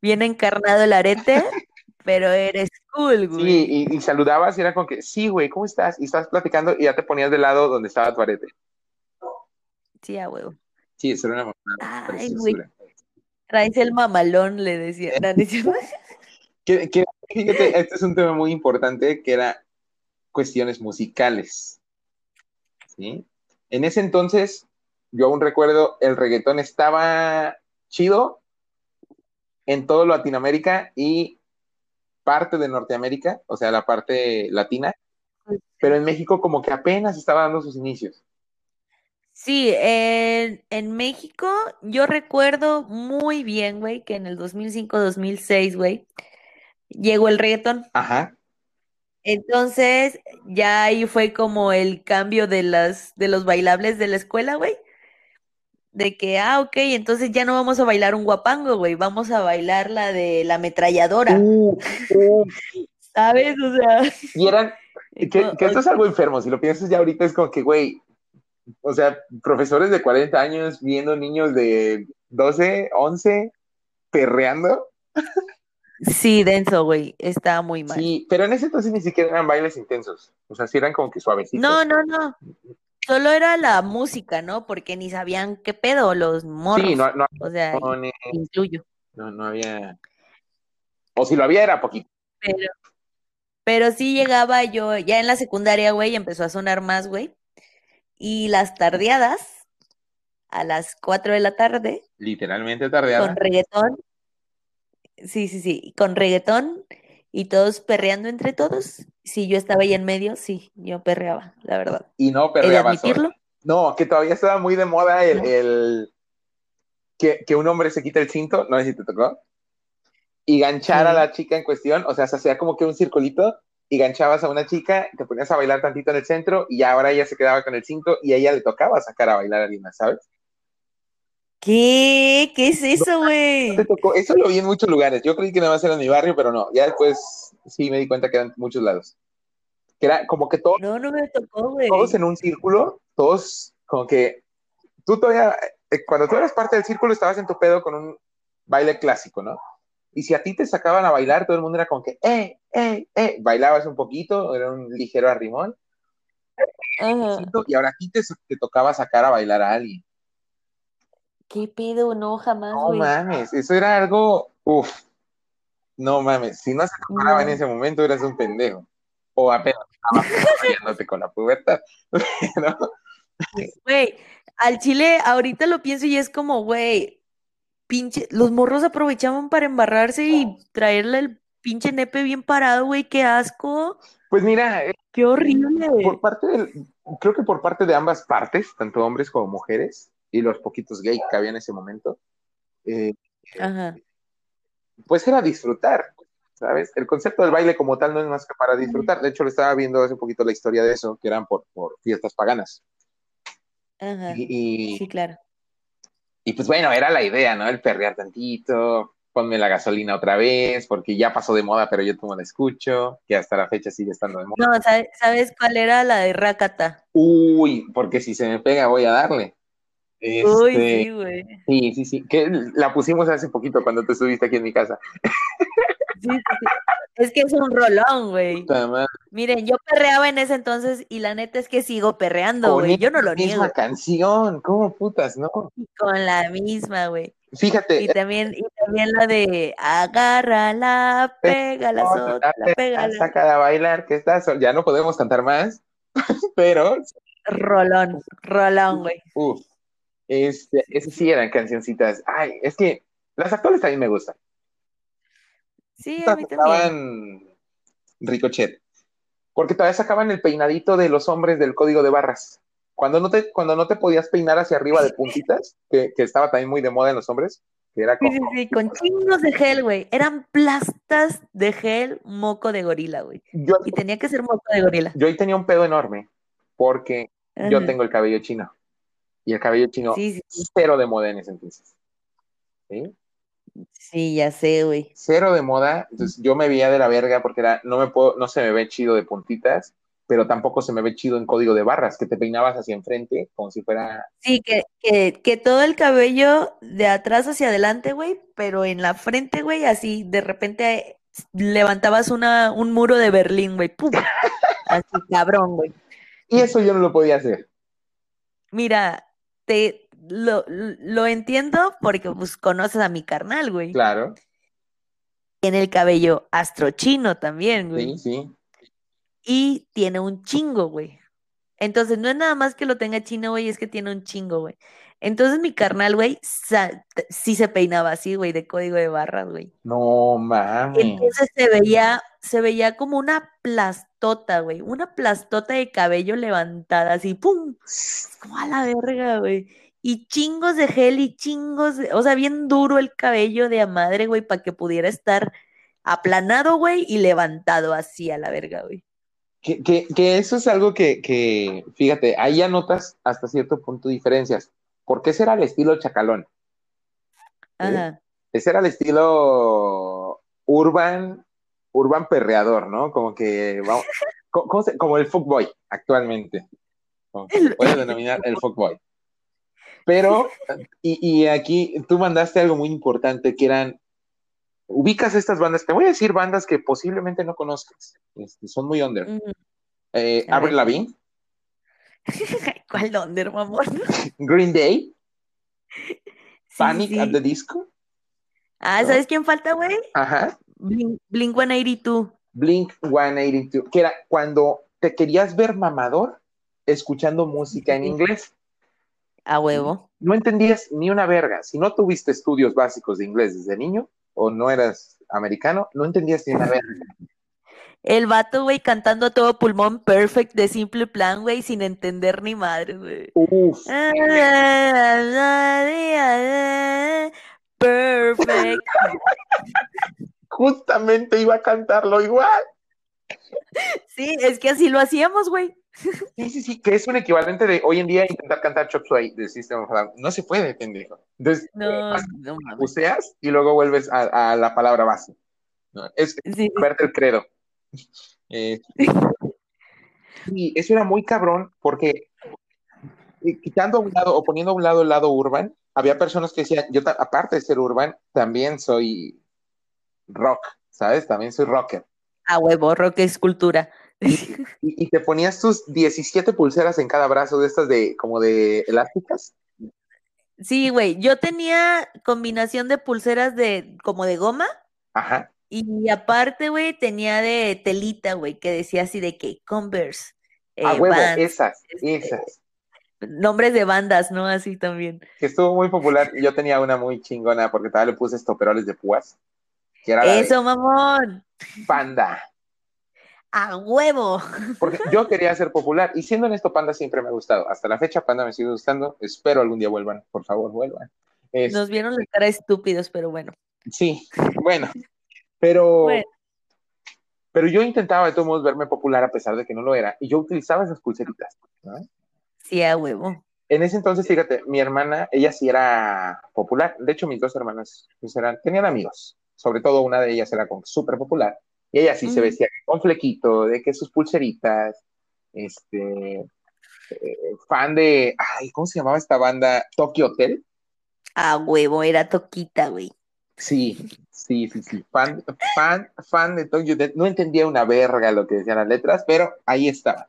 Speaker 2: Bien encarnado el arete, pero eres cool, güey.
Speaker 4: Sí, y, y saludabas y era con que, sí, güey, ¿cómo estás? Y estás platicando y ya te ponías del lado donde estaba tu arete.
Speaker 2: Sí, a huevo.
Speaker 4: Sí, eso era una
Speaker 2: Ay, güey. Traes el mamalón, le decía.
Speaker 4: Que, que, fíjate, este es un tema muy importante que era cuestiones musicales. ¿sí? En ese entonces, yo aún recuerdo, el reggaetón estaba chido en todo Latinoamérica y parte de Norteamérica, o sea, la parte latina, pero en México como que apenas estaba dando sus inicios.
Speaker 2: Sí, en, en México yo recuerdo muy bien, güey, que en el 2005-2006, güey, llegó el reggaetón.
Speaker 4: Ajá.
Speaker 2: Entonces, ya ahí fue como el cambio de las, de los bailables de la escuela, güey. De que, ah, ok, entonces ya no vamos a bailar un guapango, güey, vamos a bailar la de la ametralladora,
Speaker 4: Uh, uh,
Speaker 2: ¿sabes? O sea,
Speaker 4: y eran, que esto es algo enfermo, si lo piensas ya ahorita es como que, güey, o sea, profesores de 40 años viendo niños de 12, 11 perreando.
Speaker 2: sí, denso, güey, está muy mal.
Speaker 4: Sí, pero en ese entonces ni siquiera eran bailes intensos, o sea, sí eran como que suavecitos.
Speaker 2: No, no, no. Solo era la música, ¿no? Porque ni sabían qué pedo los morros.
Speaker 4: Sí, no, no,
Speaker 2: O sea, incluyo.
Speaker 4: no, no había. O si lo había era poquito.
Speaker 2: Pero, pero sí llegaba yo, ya en la secundaria, güey, empezó a sonar más, güey. Y las tardeadas, a las 4 de la tarde,
Speaker 4: Literalmente tardeada.
Speaker 2: con reggaetón. Sí, sí, sí, con reggaetón y todos perreando entre todos. Sí, yo estaba ahí en medio, sí, yo perreaba, la verdad.
Speaker 4: Y no perreaba
Speaker 2: admitirlo.
Speaker 4: No, que todavía estaba muy de moda el,
Speaker 2: No.
Speaker 4: el- que, que un hombre se quita el cinto, no sé si te tocó, y ganchar a la chica en cuestión, o sea, se hacía como que un circulito y ganchabas a una chica, te ponías a bailar tantito en el centro y ahora ella se quedaba con el cinto y a ella le tocaba sacar a bailar a alguien ¿sabes?
Speaker 2: ¿Qué? ¿Qué es eso, güey?
Speaker 4: Eso lo vi en muchos lugares, yo creí que nada más era en mi barrio, pero no, ya después sí me di cuenta que eran muchos lados. Que era como que todos
Speaker 2: No, no me tocó, güey.
Speaker 4: todos en un círculo, todos como que tú todavía, eh, cuando tú eras parte del círculo estabas en tu pedo con un baile clásico, ¿no? Y si a ti te sacaban a bailar, todo el mundo era como que, eh, eh, eh, bailabas un poquito, era un ligero arrimón,
Speaker 2: Ajá.
Speaker 4: y ahora a ti te, te tocaba sacar a bailar a alguien.
Speaker 2: ¿Qué pedo? No, jamás,
Speaker 4: No
Speaker 2: güey.
Speaker 4: mames, eso era algo, uff, no mames, si no se tocaba en ese momento eras un pendejo. O apenas estabas con la pubertad. ¿no?
Speaker 2: Güey, al chile ahorita lo pienso y es como, güey, pinche, los morros aprovechaban para embarrarse y traerle el pinche nepe bien parado, güey, qué asco,
Speaker 4: Pues mira, eh,
Speaker 2: qué horrible.
Speaker 4: por parte del, creo que por parte de ambas partes, tanto hombres como mujeres, y los poquitos gay que había en ese momento, eh,
Speaker 2: Ajá.
Speaker 4: pues era disfrutar. ¿sabes? El concepto del baile como tal no es más que para disfrutar. De hecho, le estaba viendo hace poquito la historia de eso, que eran por, por fiestas paganas.
Speaker 2: Ajá.
Speaker 4: Y, y-
Speaker 2: Sí, claro.
Speaker 4: y pues bueno, era la idea, ¿no? El perrear tantito, ponme la gasolina otra vez, porque ya pasó de moda, pero yo no la escucho, que hasta la fecha sigue estando de moda.
Speaker 2: No, ¿sabe- ¿sabes cuál era la de Rakata?
Speaker 4: Uy, porque si se me pega voy a darle.
Speaker 2: Uy,
Speaker 4: Este,
Speaker 2: sí, güey.
Speaker 4: sí, sí, sí, que la pusimos hace poquito cuando te estuviste aquí en mi casa.
Speaker 2: Sí, sí, sí. Es que es un rolón, güey. Miren, yo perreaba en ese entonces y la neta es que sigo perreando,
Speaker 4: con
Speaker 2: güey. Yo no lo
Speaker 4: esa misma
Speaker 2: niego.
Speaker 4: canción, ¿cómo putas, no?
Speaker 2: Con la misma, güey.
Speaker 4: Fíjate,
Speaker 2: Y también, y también la de agárrala, pégala,
Speaker 4: Vamos a
Speaker 2: sótala,
Speaker 4: darle,
Speaker 2: pégala.
Speaker 4: Sácala a bailar, que estás, ya no podemos cantar más, pero,
Speaker 2: Rolón, rolón, güey.
Speaker 4: uff, este, esas sí eran cancioncitas. Ay, es que las actuales también me gustan.
Speaker 2: Sí, a mí también.
Speaker 4: Ricochet, porque todavía sacaban el peinadito de los hombres del código de barras. Cuando no te, cuando no te podías peinar hacia arriba de puntitas, que, que estaba también muy de moda en los hombres, que era
Speaker 2: Sí,
Speaker 4: como,
Speaker 2: sí, sí, con chingos de gel, güey. Eran plastas de gel moco de gorila, güey.
Speaker 4: yo,
Speaker 2: Y tenía que ser moco de gorila.
Speaker 4: yo ahí tenía un pedo enorme, porque yo tengo el cabello chino. Y el cabello chino,
Speaker 2: Sí, sí,
Speaker 4: cero de moda en ese entonces. ¿Sí?
Speaker 2: Sí, ya sé, güey.
Speaker 4: Cero de moda. Entonces yo me veía de la verga porque era, no me puedo, no se me ve chido de puntitas, pero tampoco se me ve chido en código de barras, que te peinabas hacia enfrente, como si fuera.
Speaker 2: Sí, que, que, que todo el cabello de atrás hacia adelante, güey, pero en la frente, güey, así de repente levantabas una, un muro de Berlín, güey. ¡Pum! Así, cabrón, güey.
Speaker 4: Y eso yo no lo podía hacer.
Speaker 2: Mira, te lo, lo entiendo porque pues conoces a mi carnal, güey.
Speaker 4: Claro.
Speaker 2: Tiene el cabello astrochino también,
Speaker 4: Sí,
Speaker 2: güey.
Speaker 4: sí.
Speaker 2: Y tiene un chingo, güey. Entonces, no es nada más que lo tenga chino, güey, es que tiene un chingo, güey. Entonces, mi carnal, güey, sí se peinaba así, güey, de código de barras, güey.
Speaker 4: No mames.
Speaker 2: Entonces se veía, se veía como una plastota, güey, una plastota de cabello levantada, así, ¡pum! Como a la verga, güey. Y chingos de gel y chingos de, o sea, bien duro el cabello de a madre, güey, para que pudiera estar aplanado, güey, y levantado así a la verga, güey.
Speaker 4: Que, que, que eso es algo que, que, fíjate, ahí ya notas hasta cierto punto diferencias. Porque ese era el estilo chacalón.
Speaker 2: Ajá.
Speaker 4: Ese era el estilo urban, urban perreador, ¿no? Como que, vamos, ¿cómo se- como el fuckboy actualmente. Como que se puede denominar el fuckboy. Pero, y, y aquí tú mandaste algo muy importante que eran, ubicas estas bandas, te voy a decir bandas que posiblemente no conozcas, este, son muy under.
Speaker 2: Ujú.
Speaker 4: Eh,
Speaker 2: A
Speaker 4: Avril. Lavigne,
Speaker 2: ¿Cuál donder, mamón?
Speaker 4: Green Day,
Speaker 2: Sí,
Speaker 4: Panic
Speaker 2: sí.
Speaker 4: at the Disco,
Speaker 2: Ah. ¿sabes quién falta, güey?
Speaker 4: ajá,
Speaker 2: Blink, Blink 182.
Speaker 4: Blink 182, que era cuando te querías ver mamador escuchando música en inglés.
Speaker 2: A huevo.
Speaker 4: No entendías ni una verga. Si no tuviste estudios básicos de inglés desde niño o no eras americano, no entendías ni una verga.
Speaker 2: El vato, güey, cantando a todo pulmón Perfect de Simple Plan, güey, sin entender ni madre, güey.
Speaker 4: Uf,
Speaker 2: Perfect.
Speaker 4: justamente iba a cantarlo igual.
Speaker 2: Sí, es que así lo hacíamos, güey.
Speaker 4: Sí, sí, sí, que es un equivalente de hoy en día intentar cantar Chop Suey de System of Down. No se puede, pendejo. Entonces,
Speaker 2: No,
Speaker 4: eh,
Speaker 2: no mames.
Speaker 4: buceas y luego vuelves a, a la palabra base. ¿no? Es
Speaker 2: Sí,
Speaker 4: el credo. Eh, sí, eso era muy cabrón porque eh, quitando a un lado o poniendo a un lado el lado urban, había personas que decían, yo aparte de ser urban, también soy rock, ¿sabes? También soy rocker.
Speaker 2: A huevo, rock es cultura.
Speaker 4: Y, y te ponías tus 17 pulseras en cada brazo de estas de como de elásticas.
Speaker 2: Sí, güey, yo tenía combinación de pulseras de como de goma
Speaker 4: Ajá.
Speaker 2: Y aparte, güey, tenía de telita, güey, que decía así de que Converse,
Speaker 4: A
Speaker 2: eh,
Speaker 4: huevo,
Speaker 2: Vans,
Speaker 4: esas,
Speaker 2: este,
Speaker 4: esas.
Speaker 2: nombres de bandas, ¿no? Así también.
Speaker 4: Que estuvo muy popular. Yo tenía una muy chingona porque todavía le puse estoperoles de púas. Que era la de
Speaker 2: Eso, mamón,
Speaker 4: Panda.
Speaker 2: a huevo.
Speaker 4: Porque yo quería ser popular y siendo honesto, Panda siempre me ha gustado. Hasta la fecha, Panda me sigue gustando. Espero algún día vuelvan. Por favor, vuelvan. Es-
Speaker 2: Nos vieron la cara estúpidos, pero bueno.
Speaker 4: Sí, bueno. Pero
Speaker 2: Bueno.
Speaker 4: Pero yo intentaba de todos modos verme popular a pesar de que no lo era, y yo utilizaba esas pulseritas. ¿no?
Speaker 2: Sí, a huevo.
Speaker 4: En ese entonces, fíjate, mi hermana, ella sí era popular. De hecho, mis dos hermanas pues, eran, tenían amigos. Sobre todo una de ellas era súper popular. Y ella sí se vestía con flequito, de que sus pulseritas, este, eh, fan de, ay, ¿cómo se llamaba esta banda? Tokyo Hotel.
Speaker 2: A huevo, era toquita, güey.
Speaker 4: Sí, sí, sí, sí. Fan, fan, fan de Tokyo Hotel. No entendía una verga lo que decían las letras, pero ahí estaba.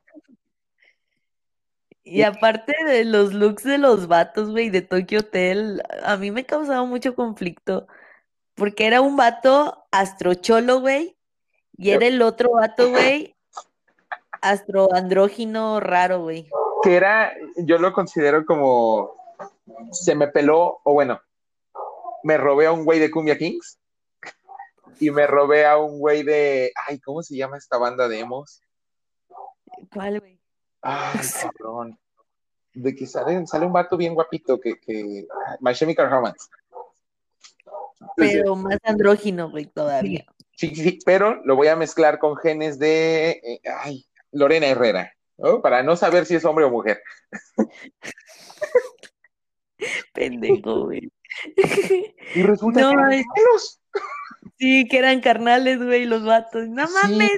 Speaker 2: Y aparte de los looks de los vatos, güey, de Tokyo Hotel, a mí me causaba mucho conflicto. Porque era un vato astrocholo, güey, y era el otro vato, güey, astroandrógino raro, güey.
Speaker 4: Que era, yo lo considero como, se me peló, o bueno, me robé a un güey de Cumbia Kings y me robé a un güey de, ay, ¿cómo se llama esta banda de emos?
Speaker 2: ¿Cuál, güey?
Speaker 4: Ay, cabrón. De que sale, sale un vato bien guapito que, que My Chemical Romance.
Speaker 2: Pero más andrógino, güey, todavía.
Speaker 4: Sí, sí, sí, pero lo voy a mezclar con genes de, eh, ay, Lorena Herrera, ¿no? Para no saber si es hombre o mujer.
Speaker 2: Pendejo, güey.
Speaker 4: Y resulta
Speaker 2: No,
Speaker 4: que eran
Speaker 2: es-. Sí, que eran carnales, güey, los vatos. No
Speaker 4: Sí.
Speaker 2: mames.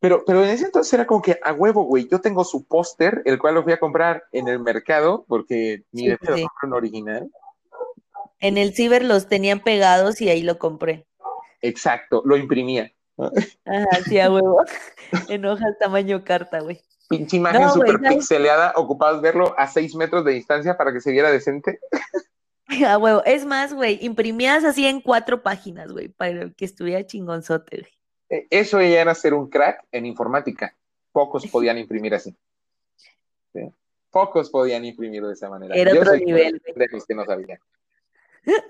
Speaker 4: Pero, pero en ese entonces era como que a huevo, güey. Yo tengo su póster, el cual lo fui a comprar en el mercado, porque ni
Speaker 2: Sí,
Speaker 4: de pedo
Speaker 2: sí.
Speaker 4: compré un original.
Speaker 2: En el ciber los tenían pegados y ahí lo compré.
Speaker 4: Exacto, lo imprimía.
Speaker 2: Ajá, sí, a huevo. En hojas tamaño carta, güey.
Speaker 4: Pinche imagen
Speaker 2: No,
Speaker 4: súper pixeleada, ocupabas verlo a seis metros de distancia para que se viera decente.
Speaker 2: A huevo. Es más, güey, imprimías así en cuatro páginas, güey, para que estuviera chingonzote, güey.
Speaker 4: Eh, Eso ya era ser un crack en informática. Pocos podían imprimir así. ¿Sí? Pocos podían imprimir de esa manera.
Speaker 2: Era
Speaker 4: Yo
Speaker 2: otro nivel,
Speaker 4: de los que no sabían.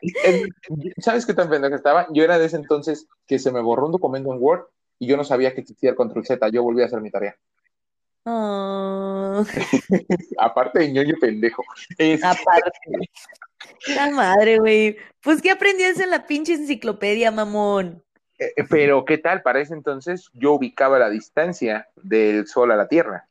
Speaker 4: Es- ¿Sabes qué tan pendejo estaba? Yo era de ese entonces que se me borró un documento en Word y yo no sabía que existía el control Z. Yo volví a hacer mi tarea.
Speaker 2: Oh,
Speaker 4: Aparte de ñoño pendejo. Este,
Speaker 2: aparte. La madre, güey. Pues, ¿qué aprendías en la pinche enciclopedia, mamón?
Speaker 4: eh, pero, ¿qué tal? Para ese entonces yo ubicaba la distancia del Sol a la Tierra.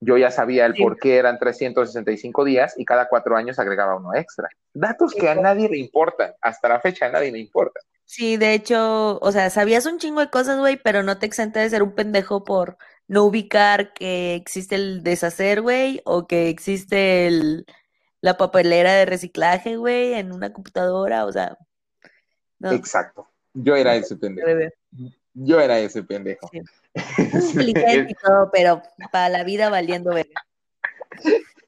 Speaker 4: Yo ya sabía el
Speaker 2: Sí.
Speaker 4: por qué eran 365 días y cada cuatro años agregaba uno extra. Datos que a nadie le importan. Hasta la fecha a nadie le importa.
Speaker 2: Sí, de hecho, o sea, sabías un chingo de cosas, güey, pero no te exenta de ser un pendejo por no ubicar que existe el deshacer, güey, o que existe el, la papelera de reciclaje, güey, en una computadora, o sea, no,
Speaker 4: Exacto. Yo era ese pendejo. Yo era ese pendejo.
Speaker 2: Sí. inteligente y todo, pero para la vida valiendo verga.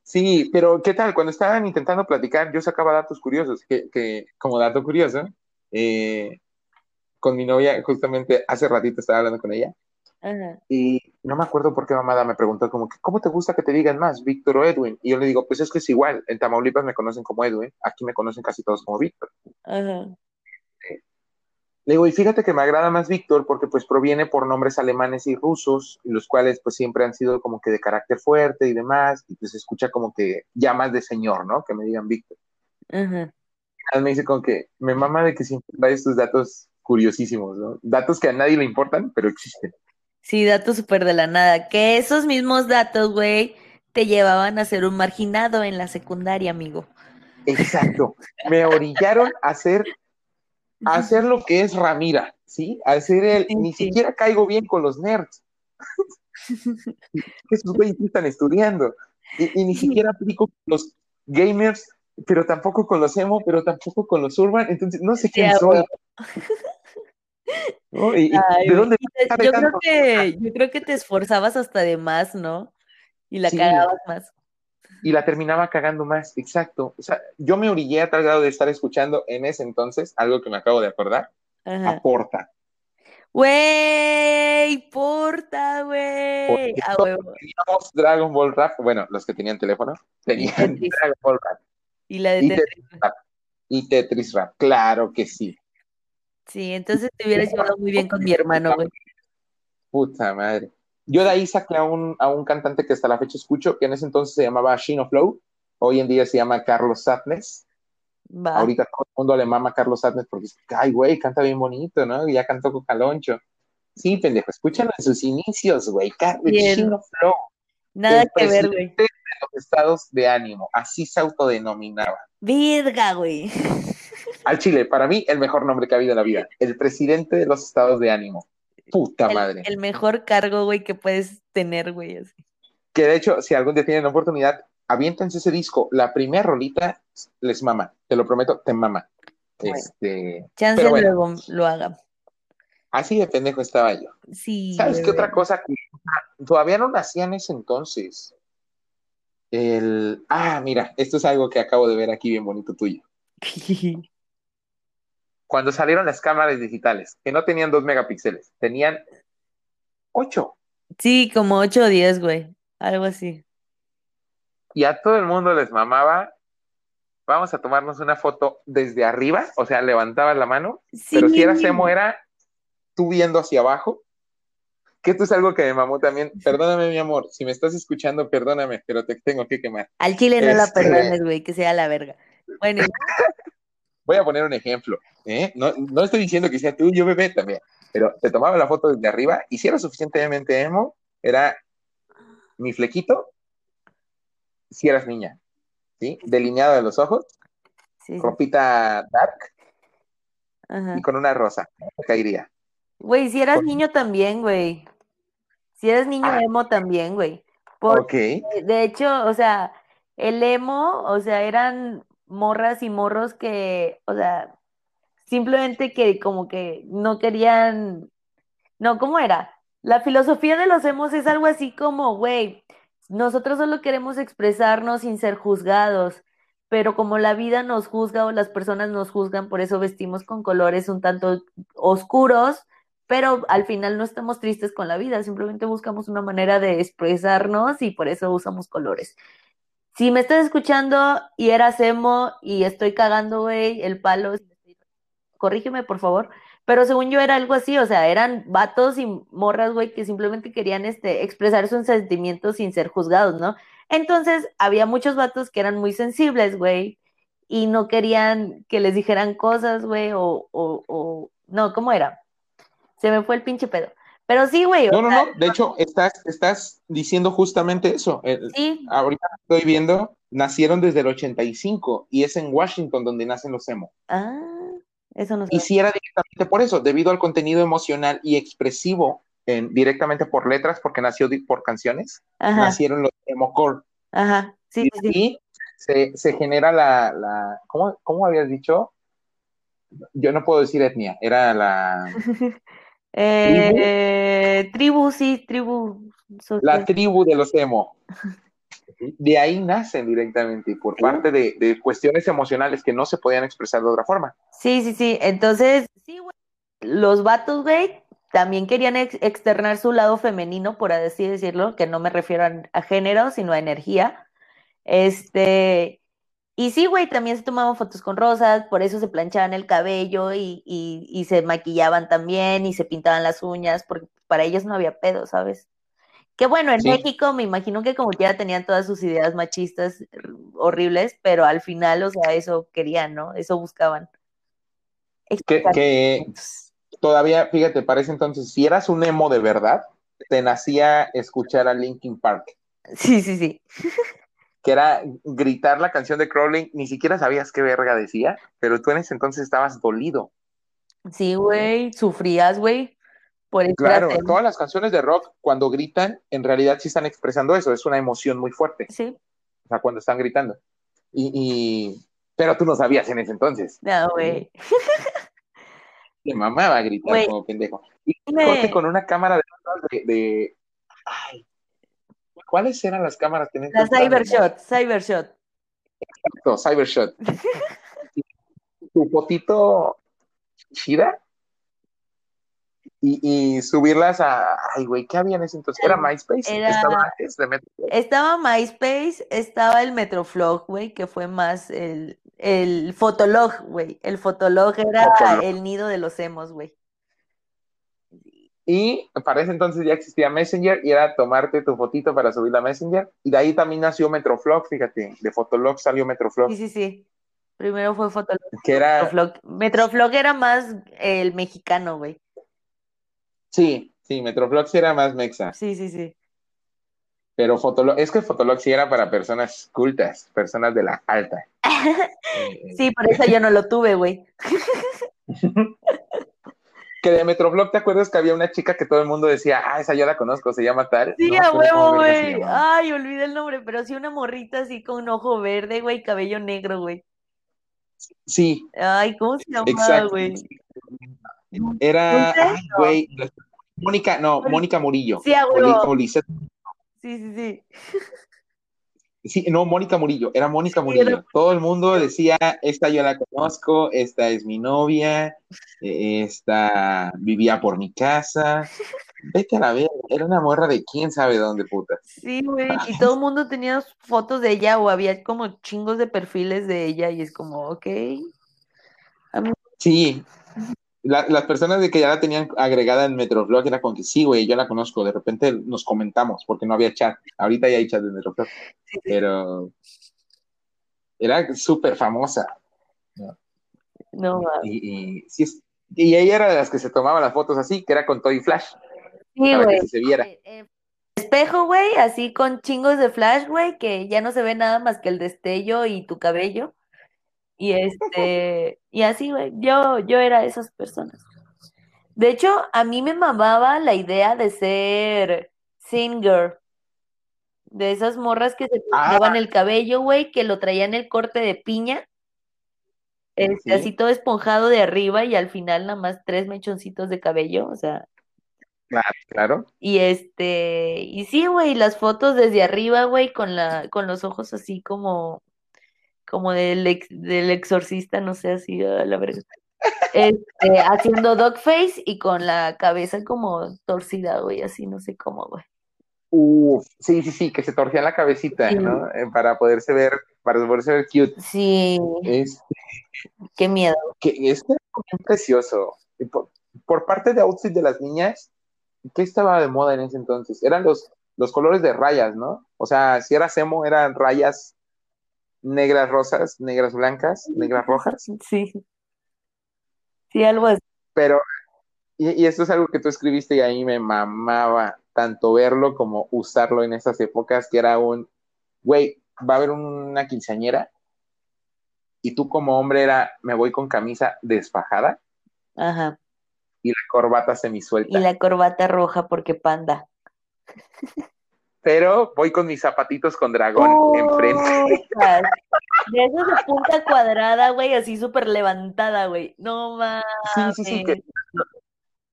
Speaker 4: Sí, pero ¿qué tal? Cuando estaban intentando platicar, yo sacaba datos curiosos, que, que como dato curioso, eh, con mi novia, justamente hace ratito estaba hablando con ella,
Speaker 2: Ajá.
Speaker 4: y no me acuerdo por qué mamada me preguntó como que, ¿cómo te gusta que te digan más, Víctor o Edwin? Y yo le digo, pues es que es igual, en Tamaulipas me conocen como Edwin, aquí me conocen casi todos como Víctor.
Speaker 2: Ajá.
Speaker 4: Le digo, y fíjate que me agrada más Víctor porque pues proviene por nombres alemanes y rusos, los cuales pues siempre han sido como que de carácter fuerte y demás, y pues se escucha como que ya más de señor, ¿no? Que me digan Víctor.
Speaker 2: Ajá.
Speaker 4: Me dice como que me mama de que siempre traes tus datos curiosísimos, ¿no? Datos que a nadie le importan, pero existen.
Speaker 2: Sí, datos súper de la nada. Que esos mismos datos, güey, te llevaban a ser un marginado en la secundaria, amigo.
Speaker 4: Exacto. Me orillaron a hacer, a hacer lo que es Ramira, ¿sí? A hacer el,
Speaker 2: Sí,
Speaker 4: ni
Speaker 2: sí.
Speaker 4: siquiera caigo bien con los nerds. Esos güeyes están estudiando. Y, y ni siquiera aplico con los gamers, pero tampoco con los emo, pero tampoco con los urban. Entonces, no sé quién soy.
Speaker 2: Huevo.
Speaker 4: ¿no? Y- y
Speaker 2: Ay,
Speaker 4: ¿De dónde
Speaker 2: te- yo creo que, yo creo que te esforzabas hasta de más, ¿no? Y la
Speaker 4: Sí.
Speaker 2: cagabas más.
Speaker 4: y la terminaba cagando más, exacto. O sea, yo me orillé a tal grado de estar escuchando en ese entonces, algo que me acabo de acordar,
Speaker 2: Ajá.
Speaker 4: a Porta.
Speaker 2: Güey, porta, güey.
Speaker 4: Teníamos Dragon Ball Rap, bueno, los que tenían teléfono, tenían. Dragon Ball Rap
Speaker 2: Y la de
Speaker 4: y
Speaker 2: Tetris.
Speaker 4: Tetris Rap. Y Tetris Rap, claro que sí.
Speaker 2: Sí, entonces te hubieras llevado muy bien con mi hermano, güey.
Speaker 4: Puta madre. Yo de ahí saqué a un, a un cantante que hasta la fecha escucho, que en ese entonces se llamaba Shino Flow, hoy en día se llama Carlos Sadness.
Speaker 2: Va.
Speaker 4: Ahorita todo el mundo le mama a Carlos Adnet porque, ay, güey, canta bien bonito, ¿no? Y ya cantó con Caloncho. Sí, pendejo, escúchalo en sus inicios, güey. Carlos Flow,
Speaker 2: Nada
Speaker 4: el
Speaker 2: que ver, güey.
Speaker 4: de los estados de ánimo. Así se autodenominaba.
Speaker 2: Virga, güey.
Speaker 4: Al Chile, para mí, el mejor nombre que ha habido en la vida. El presidente de los estados de ánimo. Puta
Speaker 2: El,
Speaker 4: madre.
Speaker 2: el mejor cargo, güey, que puedes tener, güey. así.
Speaker 4: Que de hecho, si algún día tienen oportunidad, aviéntense ese disco. La primera rolita les mama. Te lo prometo, te mama.
Speaker 2: Bueno.
Speaker 4: Este,
Speaker 2: Chance
Speaker 4: Pero bueno.
Speaker 2: luego lo haga.
Speaker 4: así de pendejo estaba yo.
Speaker 2: Sí.
Speaker 4: ¿Sabes qué otra cosa? Todavía no nacía en ese entonces. El. Ah, mira, esto es algo que acabo de ver aquí bien bonito tuyo. Cuando salieron las cámaras digitales, que no tenían dos megapíxeles, tenían ocho.
Speaker 2: Sí, como 8 o 10, güey. Algo así.
Speaker 4: Y a todo el mundo les mamaba. Vamos a tomarnos una foto desde arriba, o sea, levantabas la mano,
Speaker 2: Sí.
Speaker 4: pero si eras emo era tú viendo hacia abajo. Que esto es algo que me mamó también. Perdóname, mi amor, si me estás escuchando, perdóname, pero te tengo que quemar.
Speaker 2: Al chile no la
Speaker 4: Este-
Speaker 2: perdones, güey, que sea la verga. Bueno,
Speaker 4: Voy a poner un ejemplo. ¿eh? No, no estoy diciendo que sea tú, yo bebé también, pero te tomaba la foto desde arriba y si era suficientemente emo, era mi flequito, si eras niña, ¿sí? Delineado de los ojos,
Speaker 2: sí,
Speaker 4: ropita dark
Speaker 2: Ajá.
Speaker 4: y con una rosa, caería.
Speaker 2: Güey, si eras niño también, güey. Si eres niño
Speaker 4: Ah.
Speaker 2: emo también, güey. Por-
Speaker 4: Ok,
Speaker 2: De hecho, o sea, el emo, o sea, eran morras y morros que, o sea, simplemente que como que no querían, no, ¿cómo era? La filosofía de los emos es algo así como, güey, nosotros solo queremos expresarnos sin ser juzgados, pero como la vida nos juzga o las personas nos juzgan, por eso vestimos con colores un tanto oscuros, pero al final no estamos tristes con la vida, simplemente buscamos una manera de expresarnos y por eso usamos colores. Si me estás escuchando y eras emo y estoy cagando, güey, el palo, corrígeme por favor, pero según yo era algo así, o sea, eran vatos y morras, güey, que simplemente querían este, expresar sus sentimientos sin ser juzgados, ¿no? Entonces, había muchos vatos que eran muy sensibles, güey, y no querían que les dijeran cosas, güey, o, o, o, no, ¿cómo era? Se me fue el pinche pedo. Pero sí, güey,
Speaker 4: no, no,
Speaker 2: sea,
Speaker 4: no, de hecho, estás, estás diciendo justamente eso. El-
Speaker 2: sí,
Speaker 4: ahorita estoy viendo, nacieron desde el 85 y es en Washington donde nacen los emo.
Speaker 2: ah, eso no
Speaker 4: Y
Speaker 2: sé.
Speaker 4: si era directamente por eso, debido al contenido emocional y expresivo, en- directamente por letras, porque nació por canciones,
Speaker 2: Ajá,
Speaker 4: nacieron los emocore.
Speaker 2: ajá, sí,
Speaker 4: Y
Speaker 2: sí, sí.
Speaker 4: se, se genera la, la ¿cómo, cómo habías dicho? Yo no puedo decir etnia, era la,
Speaker 2: Eh, tribu, sí, tribu. social.
Speaker 4: la tribu de los emo. De ahí nacen directamente, y por parte de, de cuestiones emocionales que no se podían expresar de otra forma.
Speaker 2: Sí, sí, sí. Entonces, sí, güey. Los vatos, güey, también querían ex- externar su lado femenino, por así decirlo, que no me refiero a, a género, sino a energía. Este, y sí, güey, también se tomaban fotos con rosas, por eso se planchaban el cabello y, y, y se maquillaban también y se pintaban las uñas, porque para ellos no había pedo, ¿sabes? Que bueno, en
Speaker 4: Sí.
Speaker 2: México me imagino que como quiera tenían todas sus ideas machistas horribles, pero al final, o sea, eso querían, ¿no? Eso buscaban.
Speaker 4: Que, que todavía, fíjate, parece entonces, si eras un emo de verdad, te nacía escuchar a Linkin Park.
Speaker 2: Sí, sí, sí.
Speaker 4: Que era gritar la canción de Crawling, ni siquiera sabías qué verga decía, pero tú en ese entonces estabas dolido.
Speaker 2: Sí, güey, sufrías, güey, por
Speaker 4: Claro, todas las canciones de rock, cuando gritan, en realidad sí están expresando eso, es una emoción muy fuerte,
Speaker 2: Sí,
Speaker 4: o sea, cuando están gritando. Y, y- pero tú no sabías en ese entonces.
Speaker 2: no, güey.
Speaker 4: Te mamaba gritar como pendejo. Y
Speaker 2: Me-
Speaker 4: corte con una cámara de, de, de- ay, ¿cuáles eran las cámaras que ese
Speaker 2: La Cybershot, Cybershot.
Speaker 4: Exacto, Cybershot. tu fotito chida y, y subirlas a. Ay, güey, ¿qué había en ese entonces? ¿Era MySpace?
Speaker 2: Era-
Speaker 4: ¿Estaba antes de Metro?
Speaker 2: Estaba MySpace, estaba el Metroflog, güey, que fue más el, el Fotolog, güey. El Fotolog era
Speaker 4: Fotolog.
Speaker 2: el nido de los emos, güey.
Speaker 4: Y para ese entonces ya existía Messenger y era tomarte tu fotito para subir a Messenger. Y de ahí también nació Metroflog, fíjate. De Fotolog salió Metroflog.
Speaker 2: Sí, sí, sí. Primero fue Fotolog.
Speaker 4: Que era.
Speaker 2: Metroflog. Metroflog era más el mexicano, güey.
Speaker 4: Sí, sí, Metroflog sí era más mexa.
Speaker 2: Sí, sí, sí.
Speaker 4: Pero Fotolog, es que Fotolog sí era para personas cultas, personas de la alta. Eh,
Speaker 2: Sí, por eso yo no lo tuve, güey.
Speaker 4: Que de Metroflog, ¿te acuerdas que había una chica que todo el mundo decía, ah, esa yo la conozco, se llama tal?
Speaker 2: Sí,
Speaker 4: No
Speaker 2: a huevo, güey.
Speaker 4: llamaba.
Speaker 2: Ay, olvidé el nombre, pero sí una morrita así con ojo verde, güey, cabello negro, güey.
Speaker 4: Sí,
Speaker 2: Ay, ¿cómo se llama,
Speaker 4: exacto.
Speaker 2: güey?
Speaker 4: Era, güey, Mónica, no, Mónica Murillo.
Speaker 2: Sí, a huevo.
Speaker 4: o.
Speaker 2: Sí, sí, sí.
Speaker 4: Sí, no, Mónica Murillo, era Mónica Murillo.
Speaker 2: era-
Speaker 4: Todo el mundo decía, esta yo la conozco, esta es mi novia, eh, esta vivía por mi casa. Vete a la verga, era una morra de quién sabe dónde, puta.
Speaker 2: Sí, güey. Y todo el mundo tenía fotos de ella o había como chingos de perfiles de ella y es como, ok.
Speaker 4: Sí, la- las personas de que ya la tenían agregada en Metroflog era con que sí, güey, yo la conozco. De repente nos comentamos porque no había chat. Ahorita ya hay chat de Metroflog, pero era súper famosa.
Speaker 2: No mames.
Speaker 4: Y, y, sí es- y ella era de las que se tomaba las fotos así, que era con Toy Flash,
Speaker 2: Sí,
Speaker 4: para
Speaker 2: güey.
Speaker 4: que se viera.
Speaker 2: Eh, eh, Espejo, güey, así con chingos de flash, güey, que ya no se ve nada más que el destello y tu cabello. Y este, y así, güey, yo, yo era esas personas. De hecho, a mí me mamaba la idea de ser singer. De esas morras que se
Speaker 4: Ah.
Speaker 2: pintaban el cabello, güey, que lo traían el corte de piña. Este,
Speaker 4: Sí.
Speaker 2: así todo esponjado de arriba y al final nada más tres mechoncitos de cabello, o sea,
Speaker 4: Claro, claro.
Speaker 2: y este, y sí, güey, las fotos desde arriba, güey, con la, con los ojos así como, como del, ex- del exorcista, no sé, así, a la verga. Este, haciendo dog face y con la cabeza como torcida, güey, así, no sé cómo, güey.
Speaker 4: Uf, sí, sí, sí, que se torcía la cabecita,
Speaker 2: Sí.
Speaker 4: ¿no? Eh, para poderse ver, para poderse ver cute.
Speaker 2: Sí,
Speaker 4: Es
Speaker 2: qué miedo.
Speaker 4: que es precioso. Por, por parte de outfit de las niñas, ¿qué estaba de moda en ese entonces? Eran los, los colores de rayas, ¿no? O sea, si era emo, eran rayas negras rosas, negras blancas, negras rojas,
Speaker 2: Sí. Sí, algo así.
Speaker 4: pero, y, y esto es algo que tú escribiste y ahí me mamaba tanto verlo como usarlo en esas épocas, que era un, güey, va a haber una quinceañera y tú como hombre era, me voy con camisa desfajada
Speaker 2: Ajá.
Speaker 4: y la corbata
Speaker 2: Y
Speaker 4: semisuelta.
Speaker 2: la corbata roja porque panda.
Speaker 4: Pero voy con mis zapatitos con dragón enfrente.
Speaker 2: Putas. De esos de punta cuadrada, güey, así súper levantada, güey. No mames.
Speaker 4: Sí, sí, sí, que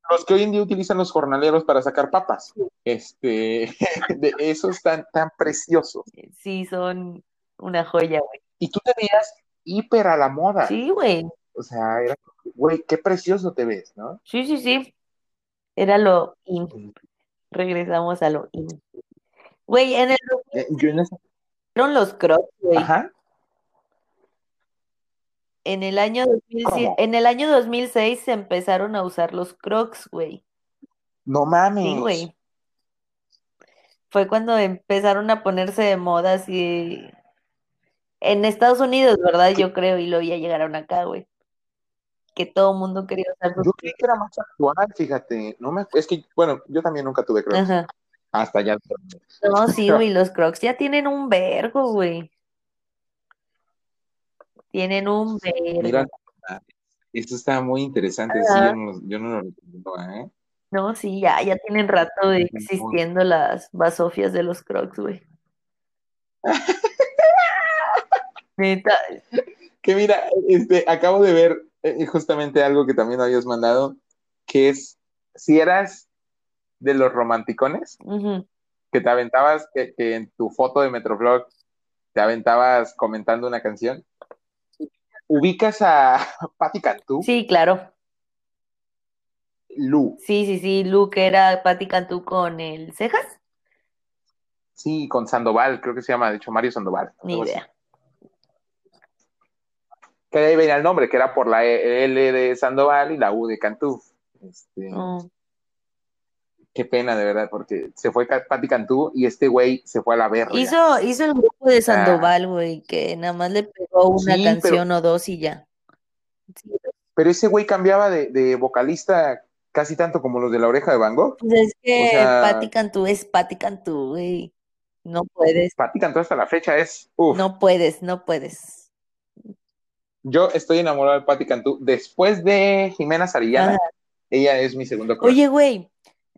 Speaker 4: los que hoy en día utilizan los jornaleros para sacar papas. Este, de esos tan, tan preciosos.
Speaker 2: Sí, son una joya, güey.
Speaker 4: Y tú te veías hiper a la moda.
Speaker 2: Sí, güey.
Speaker 4: O sea, era, güey, qué precioso te ves, ¿no?
Speaker 2: Sí, sí, sí. Era lo in. Regresamos a lo in. Güey, en el
Speaker 4: Eh, Yo en
Speaker 2: los crocs, güey.
Speaker 4: Ajá.
Speaker 2: En el año 2006,
Speaker 4: ¿Cómo?
Speaker 2: en el año 2006 se empezaron a usar los crocs, güey.
Speaker 4: No mames.
Speaker 2: Sí, güey. Fue cuando empezaron a ponerse de moda así en Estados Unidos, ¿verdad? Yo creo, y luego ya llegaron acá, güey. Que todo el mundo quería usar sus
Speaker 4: Yo creí que era más actual, fíjate. No me, es que, bueno, yo también nunca tuve crocs.
Speaker 2: Ajá.
Speaker 4: Hasta ya.
Speaker 2: No, sí, güey, los crocs ya tienen un vergo, güey. Tienen un vergo.
Speaker 4: Mira, esto está muy interesante. Sí, yo no, yo no lo recuerdo, ¿eh?
Speaker 2: No, sí, ya, ya tienen rato de existiendo las basofias de los crocs, güey. Neta,
Speaker 4: Que mira, este, acabo de ver eh, justamente algo que también habías mandado, que es si eras de los romanticones, que te aventabas, que, que en tu foto de Metroflog te aventabas comentando una canción. Ubicas a Patti Cantú,
Speaker 2: Sí, claro.
Speaker 4: Lu,
Speaker 2: Sí, sí, sí, Luke era Patti Cantú con el Cejas.
Speaker 4: sí, con Sandoval, creo que se llama, de hecho, Mario Sandoval.
Speaker 2: Ni
Speaker 4: así.
Speaker 2: idea.
Speaker 4: Que ahí venía el nombre, que era por la L de Sandoval y la U de Cantú. Este,
Speaker 2: No.
Speaker 4: Qué pena de verdad, porque se fue Patti Cantú y este güey se fue a la verga.
Speaker 2: Hizo, hizo el grupo de Sandoval, güey, que nada más le pegó una
Speaker 4: Sí,
Speaker 2: canción o dos y ya. Sí,
Speaker 4: Pero ese güey cambiaba de, de vocalista casi tanto como los de la oreja de Van Gogh.
Speaker 2: pues es que
Speaker 4: O sea-
Speaker 2: Cantú es Patti Cantú, güey. No puedes,
Speaker 4: Patti Cantú hasta la fecha es,
Speaker 2: no puedes, no puedes.
Speaker 4: yo estoy enamorado de Patti Cantú. Después de Jimena Sarillana,
Speaker 2: Ajá.
Speaker 4: ella es mi segundo.
Speaker 2: Oye, güey,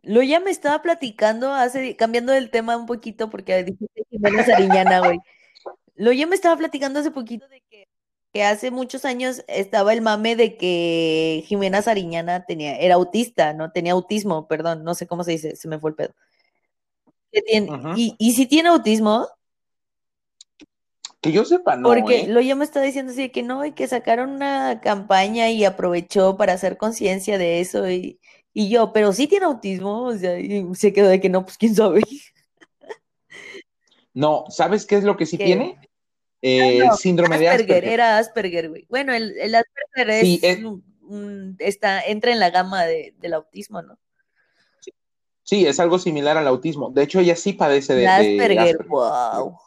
Speaker 2: lo ya me estaba platicando hace, cambiando el tema un poquito, porque dijiste Jimena Sariñana, güey. Lo ya me estaba platicando hace poquito de que, que hace muchos años estaba el mame de que Jimena Sariñana tenía, era autista, ¿no? Tenía autismo, perdón, no sé cómo se dice, se me fue el pedo. Que tiene, y, y si tiene autismo,
Speaker 4: Que yo sepa, no,
Speaker 2: porque
Speaker 4: ¿eh?
Speaker 2: lo ya me estaba diciendo así de que no, y que sacaron una campaña y aprovechó para hacer conciencia de eso y, y yo, pero sí tiene autismo, o sea, y se quedó de que no, pues quién sabe.
Speaker 4: No, ¿sabes qué es lo que sí
Speaker 2: ¿Qué?
Speaker 4: tiene? Eh,
Speaker 2: no,
Speaker 4: síndrome de
Speaker 2: Asperger,
Speaker 4: Asperger.
Speaker 2: era Asperger, güey. Bueno, el, el Asperger es,
Speaker 4: Sí, es-
Speaker 2: un- un- está, entra en la gama de, del autismo, ¿no?
Speaker 4: Sí, es algo similar al autismo. De hecho, ella sí padece de,
Speaker 2: El
Speaker 4: de
Speaker 2: Asperger,
Speaker 4: Asperger.
Speaker 2: wow.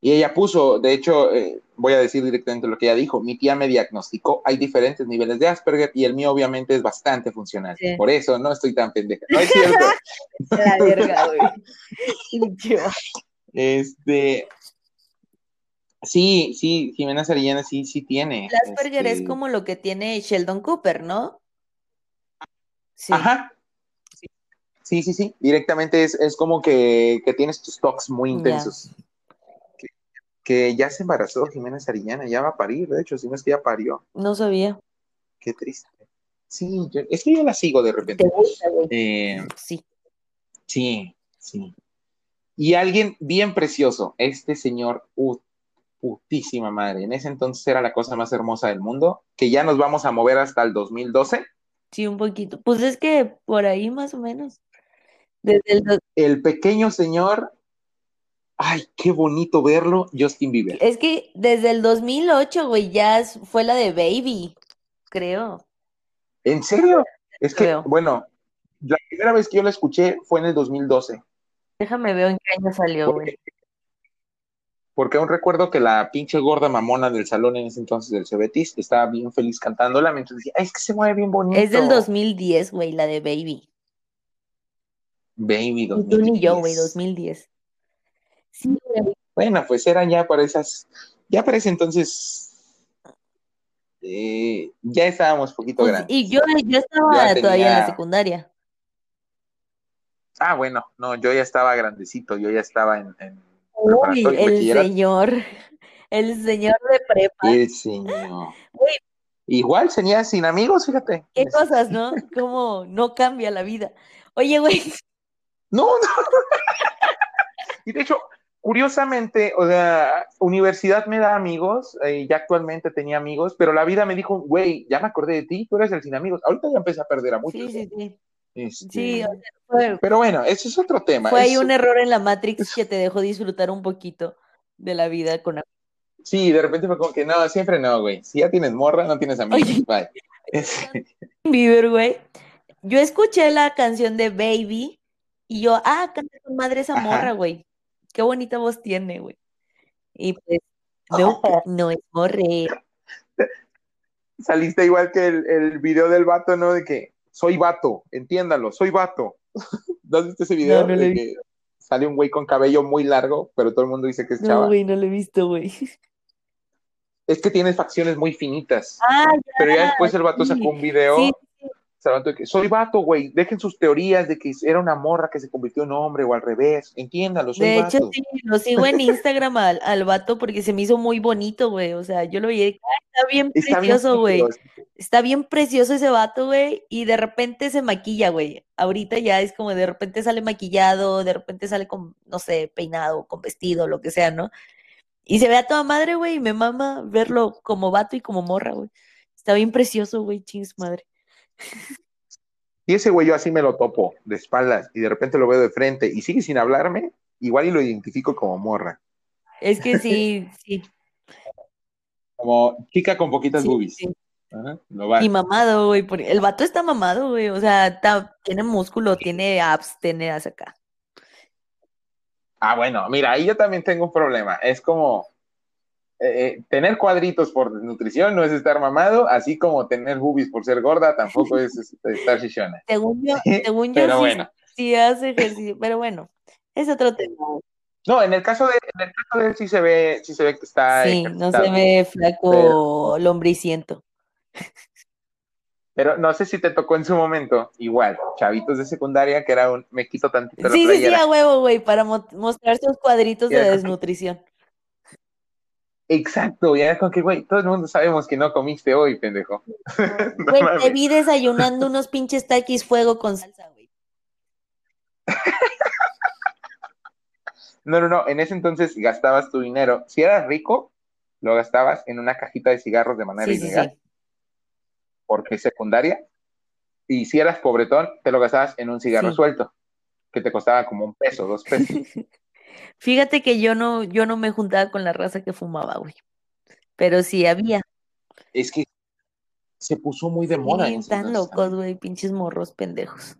Speaker 4: Y ella puso, de hecho, eh, voy a decir directamente lo que ella dijo. Mi tía me diagnosticó, hay diferentes niveles de Asperger y el mío obviamente es bastante funcional.
Speaker 2: Sí.
Speaker 4: Por eso no estoy tan pendeja. No es cierto.
Speaker 2: La verga, güey.
Speaker 4: Este, sí, sí, Jimena Sarillana sí, sí tiene.
Speaker 2: El Asperger
Speaker 4: este,
Speaker 2: es como lo que tiene Sheldon Cooper, ¿no? Sí.
Speaker 4: Ajá. Sí, sí, sí. Directamente es, es como que, que tienes tus talks muy intensos. Que, que ya se embarazó Jimena Sarillana, ya va a parir, de hecho, si no es que ya parió.
Speaker 2: No sabía.
Speaker 4: Qué triste. Sí, yo- es que yo la sigo de repente.
Speaker 2: ¿Te gusta, güey?
Speaker 4: Eh,
Speaker 2: Sí.
Speaker 4: sí, sí. Y alguien bien precioso, este señor, uh, putísima madre. En ese entonces era la cosa más hermosa del mundo, que ya nos vamos a mover hasta el 2012.
Speaker 2: Sí, un poquito. Pues es que por ahí más o menos. Desde el
Speaker 4: El pequeño señor, ay, qué bonito verlo, Justin Bieber.
Speaker 2: Es que desde el 2008, güey, ya fue la de Baby, creo.
Speaker 4: ¿En serio? Es que,
Speaker 2: Creo.
Speaker 4: bueno, la primera vez que yo la escuché fue en el 2012,
Speaker 2: Déjame ver en qué año salió, güey.
Speaker 4: porque, porque aún recuerdo que la pinche gorda mamona del salón en ese entonces del Cebetis estaba bien feliz cantándola mientras decía, "Ay, es que se mueve bien bonito.
Speaker 2: Es del 2010, güey, la de Baby.
Speaker 4: Baby,
Speaker 2: Ni tú ni yo, güey,
Speaker 4: 2010.
Speaker 2: 2010. Sí, güey.
Speaker 4: Bueno, pues eran ya para esas, ya para ese entonces, eh, ya estábamos poquito
Speaker 2: Pues,
Speaker 4: grandes.
Speaker 2: y yo, yo estaba
Speaker 4: Ya
Speaker 2: todavía en la secundaria.
Speaker 4: Ah, bueno, no, yo ya estaba grandecito, yo ya estaba en, en
Speaker 2: Uy, el señor, el señor de prepa.
Speaker 4: El señor. Igual tenía sin amigos, fíjate.
Speaker 2: Qué cosas, ¿no? Cómo no cambia la vida. Oye, güey,
Speaker 4: No, no. Y de hecho, curiosamente, o sea, universidad me da amigos, eh, ya actualmente tenía amigos, pero la vida me dijo, güey, ya me acordé de ti, tú eres el sin amigos. Ahorita ya empecé a perder a muchos.
Speaker 2: sí, sí, sí.
Speaker 4: Este,
Speaker 2: Sí, o sea, fue,
Speaker 4: Pero bueno, ese es otro tema.
Speaker 2: fue ahí un error en la Matrix que te dejó disfrutar un poquito de la vida con
Speaker 4: Sí, de repente fue como que no, siempre no, güey. Si ya tienes morra, no tienes amigos.
Speaker 2: Oye.
Speaker 4: Bye.
Speaker 2: Bieber, güey. Yo escuché la canción de Baby y yo, ah, canta con madre esa morra, güey. Qué bonita voz tiene, güey. Y pues, no, no es morre.
Speaker 4: saliste igual que el, el video del vato, ¿no? De que soy vato, entiéndalo, soy vato. ¿No has visto ese video?
Speaker 2: No, no
Speaker 4: de que sale un güey con cabello muy largo, pero todo el mundo dice que es
Speaker 2: No,
Speaker 4: chava.
Speaker 2: güey, no lo he visto, güey.
Speaker 4: Es que tiene facciones muy finitas.
Speaker 2: Ah,
Speaker 4: Pero ya después el vato
Speaker 2: sí.
Speaker 4: sacó un video.
Speaker 2: Sí,
Speaker 4: levantó de que soy vato, güey. Dejen sus teorías de que era una morra que se convirtió en hombre o al revés. Entiéndalo, soy
Speaker 2: de
Speaker 4: vato.
Speaker 2: hecho, sí, lo sigo en Instagram al, al vato porque se me hizo muy bonito, güey. O sea, yo lo vi, de que, "Ay, está bien
Speaker 4: Está
Speaker 2: precioso, güey. Está bien precioso ese vato, güey, y de repente se maquilla, güey. Ahorita ya es como de repente sale maquillado, de repente sale con, no sé, peinado, con vestido, lo que sea, ¿no? Y se ve a toda madre, güey, y me mama verlo como vato y como morra, güey. Está bien precioso, güey, chings madre.
Speaker 4: Y ese güey yo así me lo topo de espaldas y de repente lo veo de frente y sigue sin hablarme, igual y lo identifico como morra.
Speaker 2: Es que sí, sí.
Speaker 4: Como chica con poquitas
Speaker 2: sí,
Speaker 4: boobies.
Speaker 2: sí.
Speaker 4: Ajá.
Speaker 2: Y mamado, güey. El vato está mamado, güey. O sea, está- tiene músculo, tiene abs, tiene acá.
Speaker 4: Ah, bueno, mira, ahí yo también tengo un problema. Es como eh, eh, tener cuadritos por nutrición no es estar mamado, así como tener boobies por ser gorda tampoco es, este, estar chichona.
Speaker 2: Según yo, según yo
Speaker 4: Pero
Speaker 2: sí,
Speaker 4: bueno.
Speaker 2: sí hace ejercicio. Pero bueno, es otro tema.
Speaker 4: No, en el caso de, en el caso de él sí se ve, sí se ve que está
Speaker 2: Sí, no se ve flaco lombriciento.
Speaker 4: Pero no sé si te tocó en su momento, igual, chavitos de secundaria, que era un, me quito tantito la
Speaker 2: Sí, sí, sí, a huevo, güey, para mo- mostrar sus cuadritos de desnutrición.
Speaker 4: Exacto, ya con que, güey, todo el mundo sabemos que no comiste hoy, pendejo. No
Speaker 2: Güey, te
Speaker 4: mames.
Speaker 2: vi desayunando unos pinches taquis fuego con salsa, güey.
Speaker 4: No, no, no, en ese entonces gastabas tu dinero. Si eras rico, lo gastabas en una cajita de cigarros de manera
Speaker 2: Sí, sí,
Speaker 4: ilegal,
Speaker 2: sí.
Speaker 4: porque es secundaria. Y si eras pobretón, te lo gastabas en un cigarro suelto, que te costaba como un peso, dos pesos.
Speaker 2: Fíjate que yo no, yo no me juntaba con la raza que fumaba, güey. Pero sí había.
Speaker 4: es que se puso muy de moda.
Speaker 2: Están locos, güey, pinches morros pendejos.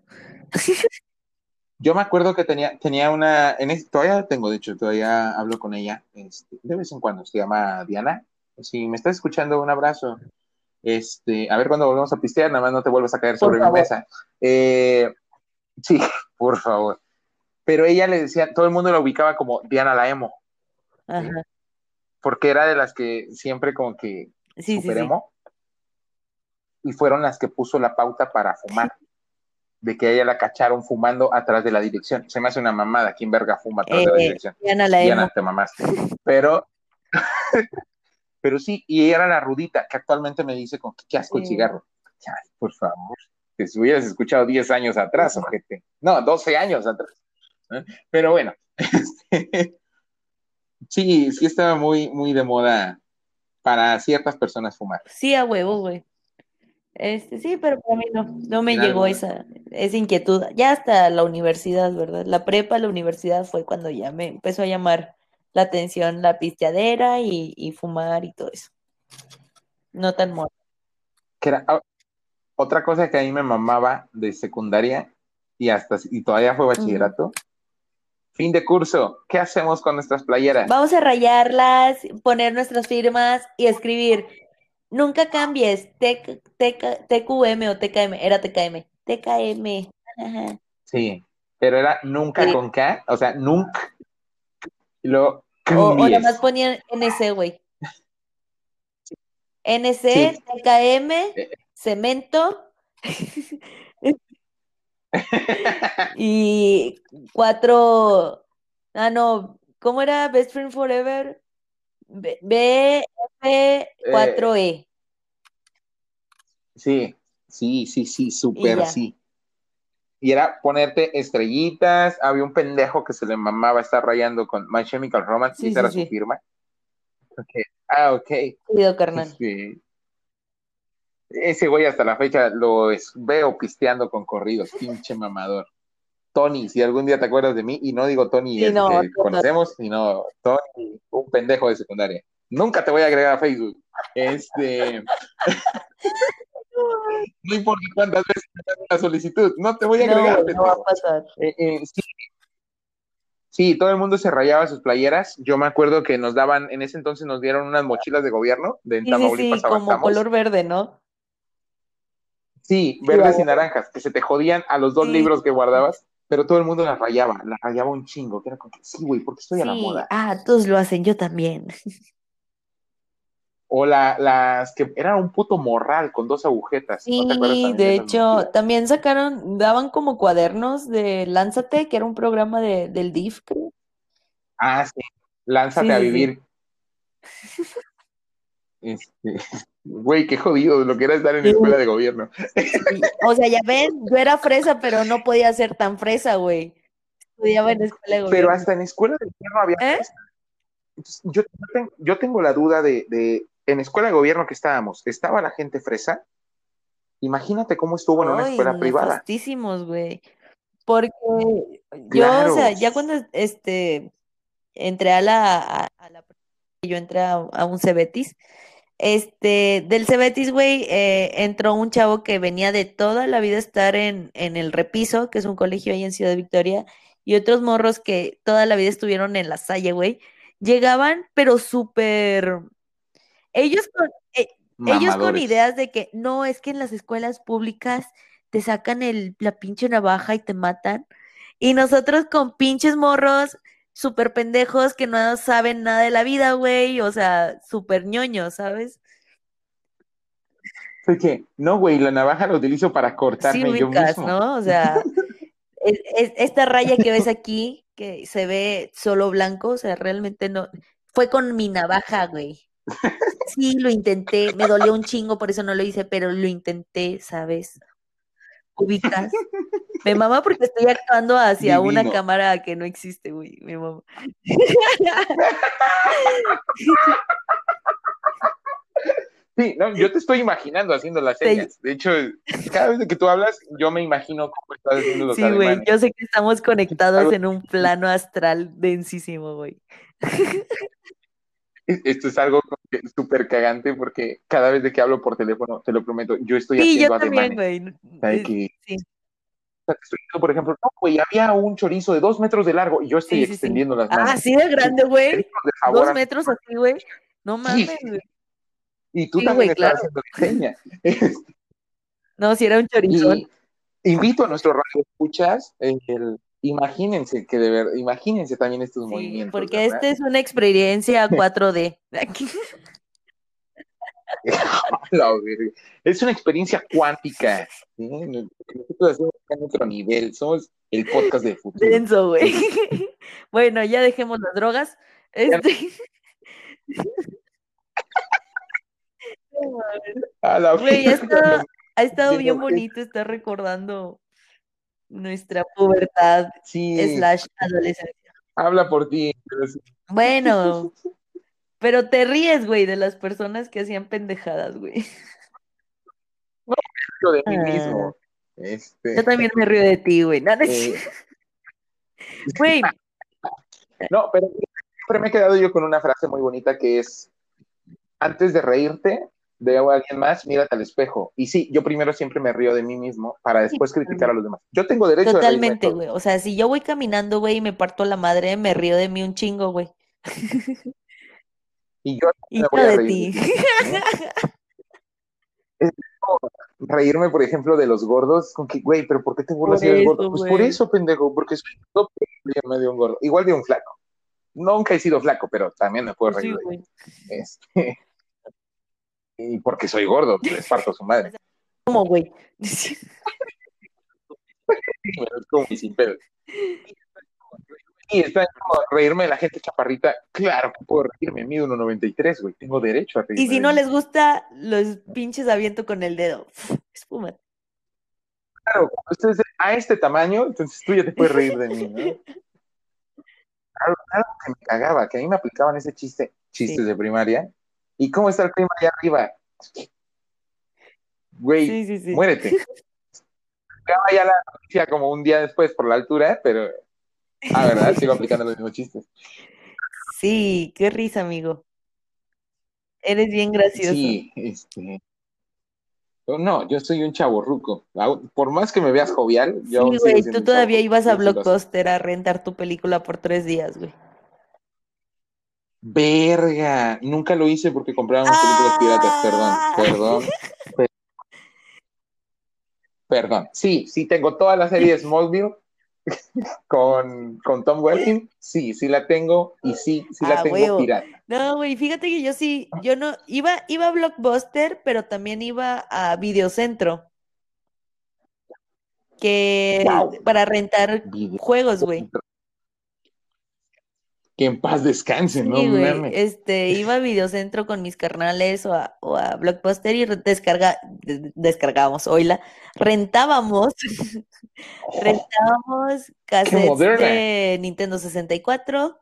Speaker 4: Yo me acuerdo que tenía, tenía una, en ese- todavía tengo, de hecho, todavía hablo con ella este, de vez en cuando, se llama Diana. Si me estás escuchando, un abrazo. Este, a ver cuando volvemos a pistear, nada más no te vuelvas a caer
Speaker 2: Por
Speaker 4: sobre mi mesa. Eh, sí, por favor. Pero ella le decía, todo el mundo la ubicaba como Diana la emo,
Speaker 2: Ajá.
Speaker 4: porque era de las que siempre como que
Speaker 2: Sí, sí,
Speaker 4: super
Speaker 2: sí.
Speaker 4: y fueron las que puso la pauta para fumar, de que a ella la cacharon fumando atrás de la dirección. Se me hace una mamada, ¿quién verga fuma atrás de la
Speaker 2: Eh,
Speaker 4: dirección?
Speaker 2: Diana la
Speaker 4: Diana,
Speaker 2: emo.
Speaker 4: te mamaste. Pero, pero sí, y ella era la rudita, que actualmente me dice con qué asco el cigarro. Ay, por favor, si hubieras escuchado 10 años atrás, ojete. No, 12 años atrás. Pero bueno, este, sí, sí estaba muy, muy de moda para ciertas personas fumar.
Speaker 2: Sí, a huevo, güey. Este, sí, pero para mí no, no me llegó esa, esa inquietud. Ya hasta la universidad, ¿verdad? La prepa, la universidad fue cuando ya me empezó a llamar la atención la pisteadera y, y fumar y todo eso. No tan moda.
Speaker 4: Que era ah, otra cosa que a mí me mamaba de secundaria y hasta y todavía fue bachillerato. Fin de curso, ¿qué hacemos con nuestras playeras?
Speaker 2: Vamos a rayarlas, poner nuestras firmas y escribir. Nunca cambies T- T- TQM o TKM. Era TKM. TKM. Ajá.
Speaker 4: Sí, pero era nunca
Speaker 2: Sí.
Speaker 4: con K, o sea, nunca. Y luego,
Speaker 2: O, o nada
Speaker 4: cambies.
Speaker 2: más ponían NC, güey. NC,
Speaker 4: Sí.
Speaker 2: TKM,
Speaker 4: Eh.
Speaker 2: cemento. y cuatro. Ah, no. ¿Cómo era? Best Friend Forever. B,
Speaker 4: Eh.
Speaker 2: BF4E.
Speaker 4: Sí, sí, sí, sí, súper sí. Y era ponerte estrellitas, había un pendejo que se le mamaba estar rayando con My Chemical Romance
Speaker 2: Sí,
Speaker 4: y esa
Speaker 2: sí,
Speaker 4: era
Speaker 2: sí.
Speaker 4: su firma. Ok, Ah, ok.
Speaker 2: Cuidado, carnal.
Speaker 4: Este, ese güey hasta la fecha lo es- veo pisteando con corridos, pinche mamador. Tony, si algún día te acuerdas de mí, y no digo Tony
Speaker 2: Sí,
Speaker 4: el
Speaker 2: no,
Speaker 4: que
Speaker 2: no, no.
Speaker 4: conocemos, sino Tony, un pendejo de secundaria. Nunca te voy a agregar a Facebook. Este. no importa cuántas veces te haga una solicitud, no te voy a
Speaker 2: No,
Speaker 4: agregar.
Speaker 2: güey, no va a pasar.
Speaker 4: Eh, eh, sí. Sí, todo el mundo se rayaba sus playeras. Yo me acuerdo que nos daban, en ese entonces nos dieron unas mochilas de gobierno de en
Speaker 2: Sí, sí, sí,
Speaker 4: Tamaulipas
Speaker 2: como color verde, ¿no?
Speaker 4: Sí, verdes
Speaker 2: Sí,
Speaker 4: y naranjas, que se te jodían a los dos
Speaker 2: Sí.
Speaker 4: libros que guardabas, pero todo el mundo las rayaba, las rayaba un chingo, que era como sí, güey, porque estoy a la
Speaker 2: Sí,
Speaker 4: moda.
Speaker 2: ah, todos lo hacen, yo también.
Speaker 4: O la, las que eran un puto morral con dos agujetas. ¿no te
Speaker 2: Sí, de hecho,
Speaker 4: mochilas?
Speaker 2: también sacaron, daban como cuadernos de Lánzate, que era un programa de, del DIF, creo.
Speaker 4: Ah, sí, lánzate
Speaker 2: Sí,
Speaker 4: a
Speaker 2: sí, sí.
Speaker 4: vivir. Este, güey, qué jodido lo que era estar en
Speaker 2: Sí.
Speaker 4: escuela de gobierno.
Speaker 2: O sea, ya ven, yo era fresa, pero no podía ser tan fresa, güey. Estudiaba en escuela de
Speaker 4: Pero
Speaker 2: gobierno.
Speaker 4: hasta en escuela de gobierno había
Speaker 2: ¿Eh?
Speaker 4: fresa. Entonces, yo, yo tengo, yo tengo la duda de, de, en escuela de gobierno que estábamos, ¿estaba la gente fresa? Imagínate cómo estuvo en una escuela privada.
Speaker 2: güey. Porque yo, o sea, ya cuando este entré a la, a, a la yo entré a, a un Cebetis, Este, del Cebetis, güey, eh, entró un chavo que venía de toda la vida estar en, en el Repiso, que es un colegio ahí en Ciudad Victoria, y otros morros que toda la vida estuvieron en la Salle, güey. Llegaban, pero súper. Ellos con, eh, ellos con ideas de que no, es que en las escuelas públicas te sacan el, la pinche navaja y te matan. Y nosotros con pinches morros súper pendejos que no saben nada de la vida, güey. O sea, súper ñoños, ¿sabes?
Speaker 4: Fue que, no, güey, la navaja la utilizo para
Speaker 2: Sí,
Speaker 4: cortarme yo
Speaker 2: ubicas,
Speaker 4: mismo.
Speaker 2: ¿no? O sea, es- es- esta raya que ves aquí, que se ve solo blanco, o sea, realmente no. Fue con mi navaja, güey. Sí, lo intenté, me dolió un chingo, por eso no lo hice, pero lo intenté, ¿sabes? Ubicas. Me mama porque estoy actuando hacia una cámara que no existe, güey. Me mama.
Speaker 4: Sí, no, yo te estoy imaginando haciendo las señas. De hecho, cada vez que tú hablas, yo me imagino cómo estás haciendo los
Speaker 2: Sí, güey, yo sé que estamos conectados en un plano astral densísimo, güey.
Speaker 4: Esto es algo súper cagante porque cada vez de que hablo por teléfono, te lo prometo, yo estoy
Speaker 2: Sí, yo
Speaker 4: haciendo
Speaker 2: también,
Speaker 4: ademanes.
Speaker 2: güey.
Speaker 4: Que-
Speaker 2: sí.
Speaker 4: por ejemplo, no, güey, había un chorizo de dos metros de largo y yo estoy
Speaker 2: Sí,
Speaker 4: extendiendo las manos.
Speaker 2: Ah, sí de grande, güey. Dos metros así, güey. No mames, güey.
Speaker 4: Y tú también
Speaker 2: güey,
Speaker 4: estás
Speaker 2: claro.
Speaker 4: haciendo señas.
Speaker 2: No, si era un chorizón.
Speaker 4: Y invito a nuestro radio escuchas, el, imagínense que de verdad, imagínense también estos
Speaker 2: Sí,
Speaker 4: movimientos.
Speaker 2: porque
Speaker 4: ¿verdad?
Speaker 2: esta es una experiencia 4D.
Speaker 4: La verga. Es una experiencia cuántica. ¿sí? Nosotros hacemos en otro nivel. Somos el podcast del futuro.
Speaker 2: Denso, güey. Bueno, ya dejemos las drogas. Este.
Speaker 4: A la
Speaker 2: Güey, ha estado, ha estado bien bonito estar recordando nuestra pubertad
Speaker 4: Sí,
Speaker 2: slash adolescencia.
Speaker 4: habla por ti. pero sí,
Speaker 2: Bueno, pero te ríes, güey, de las personas que hacían pendejadas, güey.
Speaker 4: lo de mí
Speaker 2: Ah.
Speaker 4: mismo. Este,
Speaker 2: Yo también me río de ti, güey. No,
Speaker 4: eh,
Speaker 2: Güey,
Speaker 4: no, pero siempre me he quedado yo con una frase muy bonita que es, antes de reírte de alguien más, mírate al espejo. Y sí, yo primero siempre me río de mí mismo para después criticar a los demás. Yo tengo derecho a de
Speaker 2: totalmente, güey. O sea, si yo voy caminando, güey, y me parto la madre, me río de mí un chingo, güey.
Speaker 4: Y yo
Speaker 2: Y
Speaker 4: me voy a
Speaker 2: de
Speaker 4: reír
Speaker 2: ti.
Speaker 4: de. Es como reírme, por ejemplo, de los gordos, con que, güey, pero ¿por qué te burlas
Speaker 2: Por
Speaker 4: si eres
Speaker 2: eso,
Speaker 4: gordo? Pues por eso, pendejo, porque soy gordo, ríeme de un gordo. Igual de un flaco. Nunca he sido flaco, pero también me puedo
Speaker 2: Pues Sí,
Speaker 4: reír de
Speaker 2: güey.
Speaker 4: este. Y porque soy gordo, les parto a su madre.
Speaker 2: ¿Cómo, güey?
Speaker 4: Es como sin pedo. Y está como reírme de la gente chaparrita. Claro que puedo reírme, mido 1.93, güey. Tengo derecho a reírme.
Speaker 2: Y si no les gusta, los pinches aviento con el dedo. Espuma.
Speaker 4: Claro, cuando estés a este tamaño, entonces tú ya te puedes reír de mí, ¿no? Algo, algo que me cagaba, que a mí me aplicaban ese chiste, chistes
Speaker 2: Sí.
Speaker 4: de primaria. ¿Y cómo está el clima allá arriba? Güey,
Speaker 2: Sí, sí, sí.
Speaker 4: muérete. Ya la noticia como un día después por la altura, pero. Ah, ¿verdad? Sigo aplicando los mismos chistes.
Speaker 2: Sí, qué risa, amigo. Eres bien gracioso.
Speaker 4: Sí, este. No, yo soy un chavo ruco. Por más que me veas jovial, yo.
Speaker 2: Sí, güey, tú todavía ibas a. Blockbuster a rentar tu película por tres días, güey.
Speaker 4: Verga, nunca lo hice porque compraban películas piratas, perdón,
Speaker 2: Ah.
Speaker 4: perdón. per- Perdón, sí, sí tengo toda la serie de Smallville con, con Tom Welling, sí, sí la tengo y sí, sí la
Speaker 2: Ah,
Speaker 4: tengo
Speaker 2: huevo.
Speaker 4: pirata.
Speaker 2: No, güey, fíjate que yo sí, yo no, iba, iba a Blockbuster, pero también iba a Videocentro. Que
Speaker 4: Wow.
Speaker 2: para rentar
Speaker 4: Video-
Speaker 2: juegos, güey.
Speaker 4: Que en paz descanse,
Speaker 2: Sí,
Speaker 4: ¿no?
Speaker 2: este, iba a Videocentro con mis carnales o a, o a Blockbuster y descarga, de- descargábamos, oíla, rentábamos, rentábamos cassettes de Nintendo 64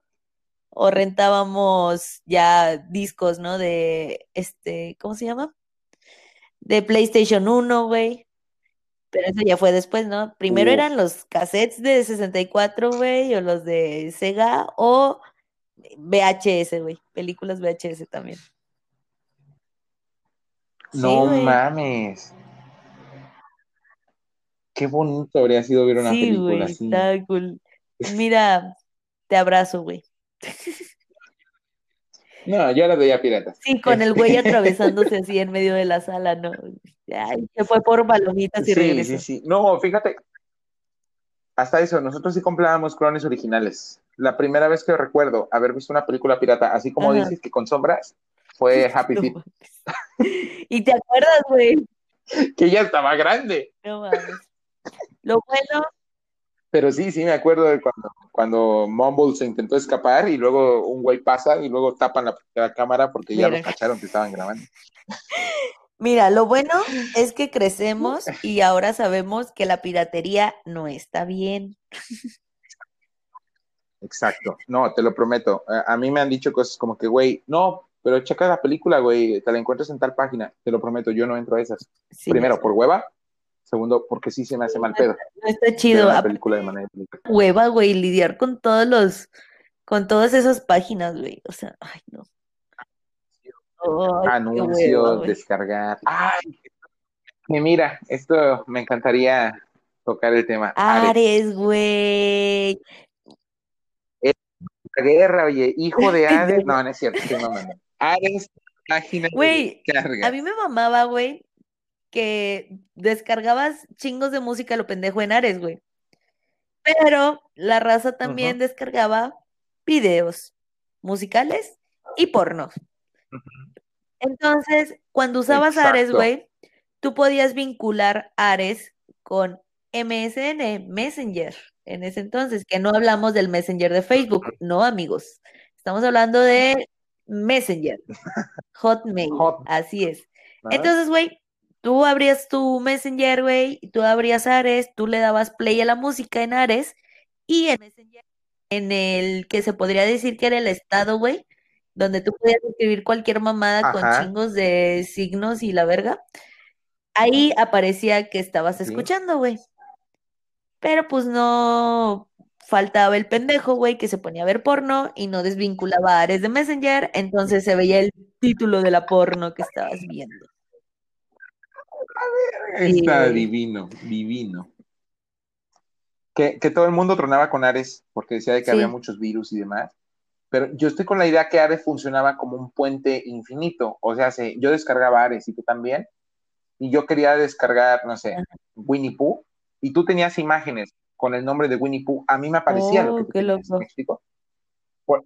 Speaker 2: o rentábamos ya discos, ¿no? De, este, ¿cómo se llama? De PlayStation 1, güey. Pero eso ya fue después, ¿no? Primero eran los cassettes de 64, güey, o los de Sega, o VHS, güey. Películas VHS también.
Speaker 4: No mames. Qué bonito habría sido ver una
Speaker 2: Sí,
Speaker 4: película
Speaker 2: güey,
Speaker 4: así.
Speaker 2: está cool. Mira, te abrazo, güey.
Speaker 4: No, yo la veía piratas.
Speaker 2: Sí, con el güey atravesándose así en medio de la sala, ¿no? Ay, se fue por palomitas y
Speaker 4: Sí,
Speaker 2: regresó.
Speaker 4: sí, sí. No, fíjate. Hasta eso, nosotros sí comprábamos clones originales. La primera vez que recuerdo haber visto una película pirata, así como
Speaker 2: Ajá.
Speaker 4: dices que con sombras, fue Happy
Speaker 2: No
Speaker 4: Feet,
Speaker 2: mames. Y te acuerdas, güey.
Speaker 4: que ya estaba grande.
Speaker 2: No mames. Lo bueno,
Speaker 4: Pero sí, sí me acuerdo de cuando, cuando Mumble se intentó escapar y luego un güey pasa y luego tapan la, la cámara porque ya los cacharon que estaban grabando.
Speaker 2: mira, lo bueno es que crecemos y ahora sabemos que la piratería no está bien.
Speaker 4: Exacto. No, te lo prometo. A, a mí me han dicho cosas como que, güey, no, pero checa la película, güey, te la encuentras en tal página. Te lo prometo, yo no entro a esas.
Speaker 2: Sí,
Speaker 4: Primero, por hueva. Segundo, porque sí se me hace mal pedo.
Speaker 2: no está chido. Aparte,
Speaker 4: película de manera
Speaker 2: hueva, güey, lidiar con todos los, con todas esas páginas, güey. O sea, ay, no. Ay, qué
Speaker 4: Anuncios,
Speaker 2: hueva,
Speaker 4: descargar. Ay, mira, esto me encantaría tocar el tema. Ares.
Speaker 2: Güey.
Speaker 4: La guerra, oye, hijo de Ares. No, no es cierto, estoy mamando. Ares, página de
Speaker 2: Güey. A mí me mamaba, güey, que descargabas chingos de música lo pendejo en Ares, güey. Pero la raza también descargaba videos musicales y porno. Entonces, cuando usabas Ares, güey, tú podías vincular Ares con MSN, Messenger, en ese entonces, que no hablamos del Messenger de Facebook, no, amigos. Estamos hablando de Messenger, Hotmail,
Speaker 4: Hot-
Speaker 2: así es. Entonces, güey, tú abrías tu Messenger, güey, tú abrías Ares, tú le dabas play a la música en Ares y en Messenger, en el que se podría decir que era el estado, güey, donde tú podías escribir cualquier mamada con chingos de signos y la verga, ahí aparecía que estabas
Speaker 4: Sí.
Speaker 2: escuchando, güey. Pero pues no faltaba el pendejo, güey, que se ponía a ver porno y no desvinculaba a Ares de Messenger, entonces se veía el título de la porno que estabas viendo.
Speaker 4: Está
Speaker 2: Sí.
Speaker 4: divino, divino. Que, que todo el mundo tronaba con Ares porque decía de que
Speaker 2: Sí.
Speaker 4: había muchos virus y demás. Pero yo estoy con la idea que Ares funcionaba como un puente infinito. O sea, se- yo descargaba Ares y tú también. Y yo quería descargar, no sé, Winnie Pooh. Y tú tenías imágenes con el nombre de Winnie Pooh. A mí me aparecía lo que
Speaker 2: Oh,
Speaker 4: tú
Speaker 2: qué
Speaker 4: tenías,
Speaker 2: loco.
Speaker 4: ¿me explico? Por,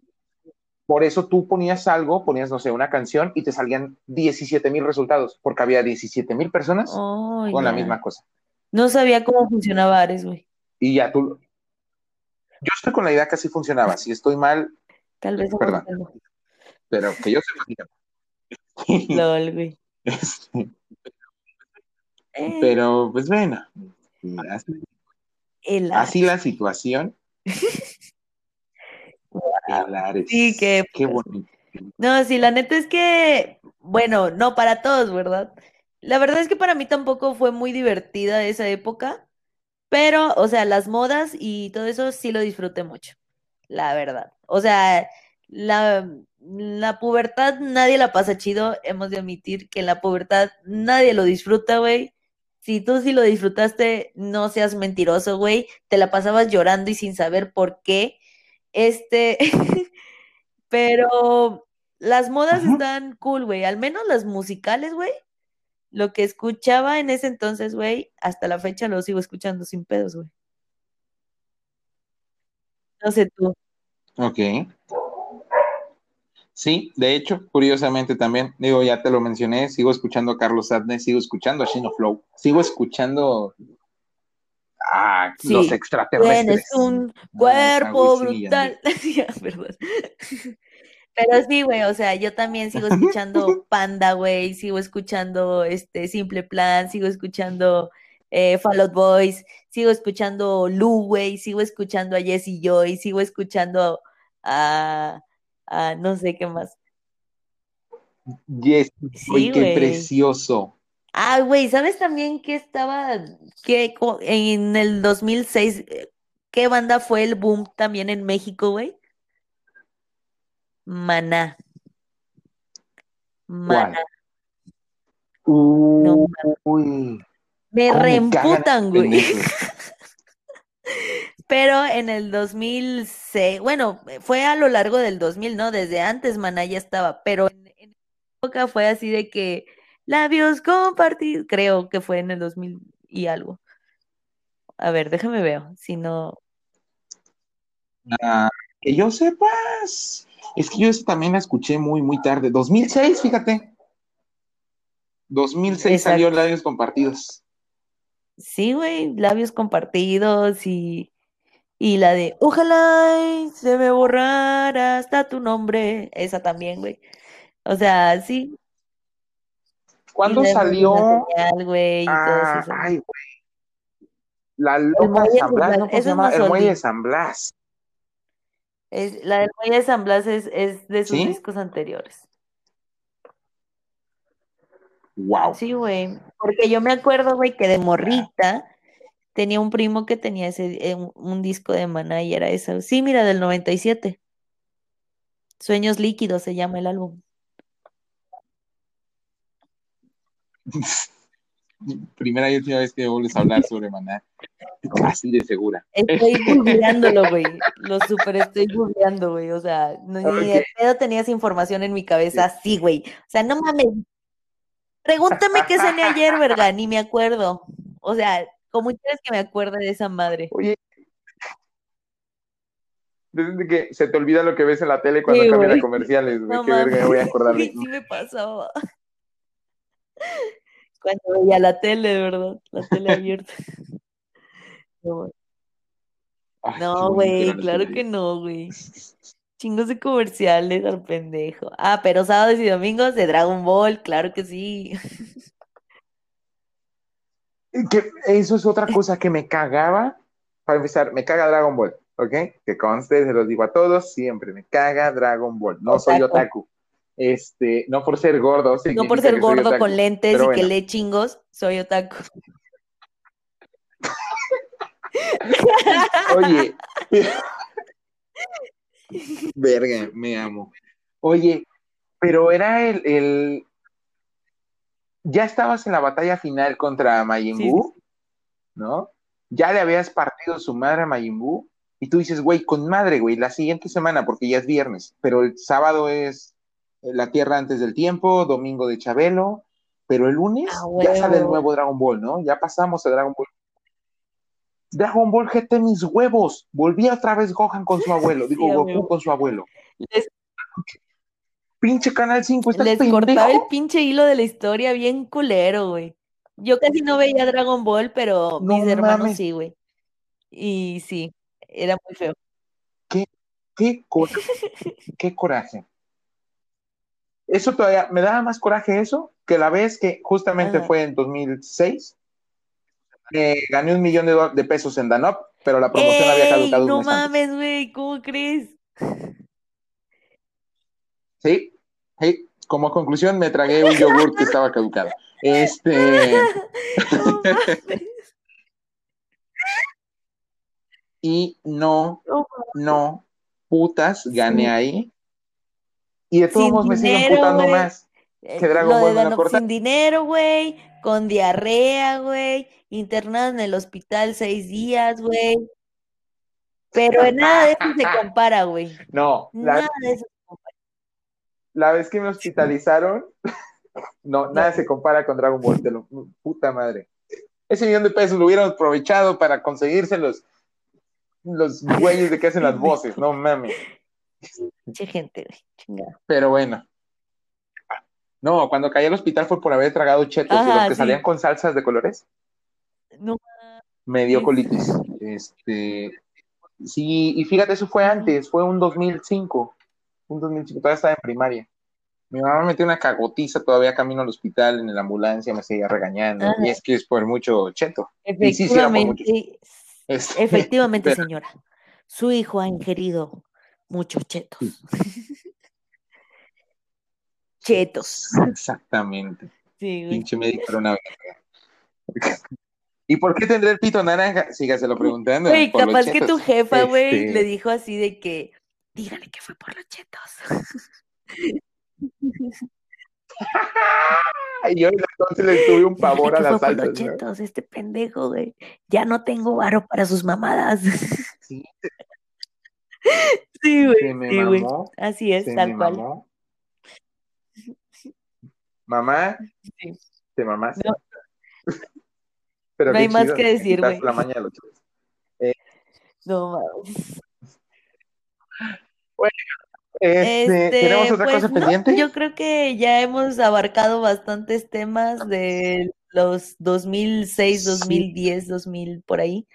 Speaker 4: por eso tú ponías algo, ponías, no sé, una canción y te salían 17 mil resultados. Porque había 17 mil personas
Speaker 2: Oh,
Speaker 4: con la misma cosa.
Speaker 2: No sabía cómo funcionaba Ares, güey.
Speaker 4: Y ya tú. Yo estoy con la idea que así funcionaba. Si estoy mal,
Speaker 2: Tal vez
Speaker 4: Perdón.
Speaker 2: no.
Speaker 4: pero que yo sepa.
Speaker 2: LOL, güey.
Speaker 4: Este,
Speaker 2: Eh,
Speaker 4: pero, pues bueno, así,
Speaker 2: el
Speaker 4: así la situación. Ares.
Speaker 2: Sí, qué
Speaker 4: Qué bonito.
Speaker 2: No, sí, la neta es que, bueno, no para todos, ¿verdad? La verdad es que para mí tampoco fue muy divertida esa época, pero, o sea, las modas y todo eso sí lo disfruté mucho, la verdad. O sea, la, la pubertad nadie la pasa chido, hemos de admitir que en la pubertad nadie lo disfruta, güey. Si tú sí lo disfrutaste, no seas mentiroso, güey. Te la pasabas llorando y sin saber por qué. Este, pero las modas están cool, güey. Al menos las musicales, güey. Lo que escuchaba en ese entonces, güey, hasta la fecha lo sigo escuchando sin pedos, güey. No sé tú.
Speaker 4: Ok. Sí, de hecho, curiosamente también, digo, ya te lo mencioné, sigo escuchando a Carlos Adnes, sigo escuchando a Shino Flow, sigo escuchando a
Speaker 2: Sí,
Speaker 4: los extraterrestres.
Speaker 2: Tienes un
Speaker 4: a
Speaker 2: cuerpo brutal. Pero sí, güey, o sea, yo también sigo escuchando Panda, güey, sigo escuchando este Simple Plan, sigo escuchando eh, Fall Out Boys, sigo escuchando Lu, güey, sigo escuchando a Jessie Joy, sigo escuchando a, a no sé qué más.
Speaker 4: Yes,
Speaker 2: Sí,
Speaker 4: qué precioso.
Speaker 2: Ah, güey, ¿sabes también que estaba, que en el 2006, eh, qué banda fue el boom también en México, güey? Maná. Maná. No
Speaker 4: Uy.
Speaker 2: Me
Speaker 4: ¿Cómo me
Speaker 2: reemputan, güey. Pero en el 2006, bueno, fue a lo largo del 2000, ¿no? Desde antes Maná ya estaba, pero en, en época fue así de que labios compartidos, creo que fue en el 2000 y algo. A ver, déjame ver, si no,
Speaker 4: Ah, que yo sepas. Es que yo esa también la escuché muy, muy tarde. 2006, fíjate. 2006 salió
Speaker 2: Exacto.
Speaker 4: Labios Compartidos.
Speaker 2: sí, güey, labios compartidos y, y la de ojalá y se me borrara hasta tu nombre, esa también, güey. O sea, sí.
Speaker 4: ¿Cuándo salió?
Speaker 2: Señal, y
Speaker 4: Ah, ay, güey. La loca de San Blas, ¿no? ¿Cómo se llama? El Muelle de. San Blas.
Speaker 2: Es, la del Muelle de San Blas es, es de sus
Speaker 4: ¿Sí?
Speaker 2: discos anteriores.
Speaker 4: Wow.
Speaker 2: Sí, güey. Porque yo me acuerdo, güey, que de morrita tenía un primo que tenía ese, eh, un, un disco de Maná y era eso. Sí, mira, del 97. Sueños líquidos se llama el álbum.
Speaker 4: Primera y última vez que vuelves a hablar sobre Maná. Así de segura.
Speaker 2: Estoy googleándolo, güey. Lo super estoy googleando, güey. O sea, no, ni de pedo tenía esa información en mi cabeza así, güey. O sea, no mames. Pregúntame qué cené ayer, verga, ni me acuerdo. O sea, ¿cómo quieres que me acuerde de esa madre?
Speaker 4: Oye. Desde que se te olvida lo que ves en la tele cuando
Speaker 2: Sí,
Speaker 4: cambian a
Speaker 2: güey.
Speaker 4: comerciales, güey.
Speaker 2: No
Speaker 4: Qué verga, me voy a
Speaker 2: mames.
Speaker 4: acordar
Speaker 2: Sí, sí me pasaba. Cuando veía la tele, verdad, la tele abierta. No,
Speaker 4: Ay,
Speaker 2: güey, claro que no, güey. Chingos de comerciales al pendejo. Ah, pero sábados y domingos de Dragon Ball, claro que sí.
Speaker 4: Que eso es otra cosa que me cagaba. Para empezar, me caga Dragon Ball, ¿ok? Que conste, se los digo a todos, siempre me caga Dragon Ball. No soy
Speaker 2: Otaku.
Speaker 4: Este, no por ser gordo,
Speaker 2: No por ser gordo con lentes
Speaker 4: Pero
Speaker 2: y que lee chingos, soy otaku.
Speaker 4: Oye, verga, me amo. Oye, pero era el, el- ya estabas en la batalla final contra Majin
Speaker 2: Sí,
Speaker 4: Buu, ¿no? Ya le habías partido su madre a Majin Buu, y tú dices, güey, con madre, güey, la siguiente semana, porque ya es viernes, pero el sábado es la Tierra antes del tiempo, domingo de Chabelo, pero el lunes
Speaker 2: Ah,
Speaker 4: ya sale el nuevo Dragon Ball, ¿no? Ya pasamos a Dragon Ball. Dragon Ball GT, mis huevos. Volvía otra vez Gohan con su abuelo, digo,
Speaker 2: Sí,
Speaker 4: Goku con su abuelo.
Speaker 2: Les,
Speaker 4: Pinche Canal 5, ¿estás
Speaker 2: les
Speaker 4: pendejo?
Speaker 2: cortaba el pinche hilo de la historia bien culero, güey. Yo casi no veía Dragon Ball, pero
Speaker 4: No
Speaker 2: mis hermanos
Speaker 4: mames.
Speaker 2: sí, güey. Y sí, era muy feo.
Speaker 4: Qué coraje, qué coraje. Eso todavía, me daba más coraje eso que la vez que justamente
Speaker 2: Ajá.
Speaker 4: fue en 2006. eh, gané un millón de, de pesos en Danop, pero la promoción había
Speaker 2: ¡Ey!
Speaker 4: caducado un
Speaker 2: No
Speaker 4: mes antes.
Speaker 2: mames, güey, ¿cómo crees?
Speaker 4: Sí, sí. Como conclusión, me tragué un yogur que estaba caducado. Este,
Speaker 2: No mames.
Speaker 4: y no,
Speaker 2: No
Speaker 4: putas, gané ahí. Y de todos
Speaker 2: Sin
Speaker 4: modos me siguen
Speaker 2: dinero,
Speaker 4: putando
Speaker 2: güey.
Speaker 4: más.
Speaker 2: Eh,
Speaker 4: que Dragon
Speaker 2: lo de
Speaker 4: Ball corta.
Speaker 2: sin dinero, güey, con diarrea, güey, internado en el hospital seis días, güey. Pero en nada de eso se compara, güey.
Speaker 4: No, la,
Speaker 2: Nada de eso se compara.
Speaker 4: la vez que me hospitalizaron, no, nada se compara con Dragon Ball, te lo, puta madre. Ese millón de pesos lo hubieran aprovechado para conseguirse los, los güeyes de que hacen las voces, no mames.
Speaker 2: Gente, güey.
Speaker 4: Pero bueno. No, cuando caí al hospital fue por haber tragado chetos
Speaker 2: Ajá,
Speaker 4: los que
Speaker 2: sí.
Speaker 4: salían con salsas de colores.
Speaker 2: No,
Speaker 4: Me dio colitis. Este, sí, y fíjate, eso fue antes, fue un 2005. Un 2005, todavía estaba en primaria. Mi mamá me metió una cagotiza todavía camino al hospital, en la ambulancia, me seguía regañando.
Speaker 2: Ajá.
Speaker 4: Y es que es por mucho cheto. Y sí, sí era por mucho.
Speaker 2: efectivamente,
Speaker 4: Este,
Speaker 2: efectivamente,
Speaker 4: pero-
Speaker 2: señora. Su hijo ha ingerido muchos chetos. Chetos.
Speaker 4: Exactamente.
Speaker 2: Sí, güey.
Speaker 4: Pinche médico era una verga. ¿Y por qué tendré el pito naranja? Sígaselo preguntando.
Speaker 2: Güey,
Speaker 4: por los
Speaker 2: capaz que tu jefa, güey,
Speaker 4: Este,
Speaker 2: le dijo así de que, dígale que fue por los chetos.
Speaker 4: Y yo entonces le tuve un pavor a
Speaker 2: ¿Qué fue
Speaker 4: las
Speaker 2: por los
Speaker 4: salsas, ¿no?
Speaker 2: chetos? Este pendejo, güey. Ya no tengo varo para sus mamadas.
Speaker 4: Sí,
Speaker 2: Sí, güey. Sí, güey. Así es, tal cual.
Speaker 4: mamó. Mamá,
Speaker 2: Sí.
Speaker 4: te mamaste.
Speaker 2: No.
Speaker 4: Pero
Speaker 2: No hay más
Speaker 4: chido,
Speaker 2: que decir, güey.
Speaker 4: la maña de los chetos.
Speaker 2: No mames.
Speaker 4: Este, ¿Tenemos otra
Speaker 2: pues,
Speaker 4: cosa
Speaker 2: no,
Speaker 4: pendiente?
Speaker 2: yo creo que ya hemos abarcado bastantes temas de los 2006,
Speaker 4: Sí.
Speaker 2: 2010, 2000, por ahí.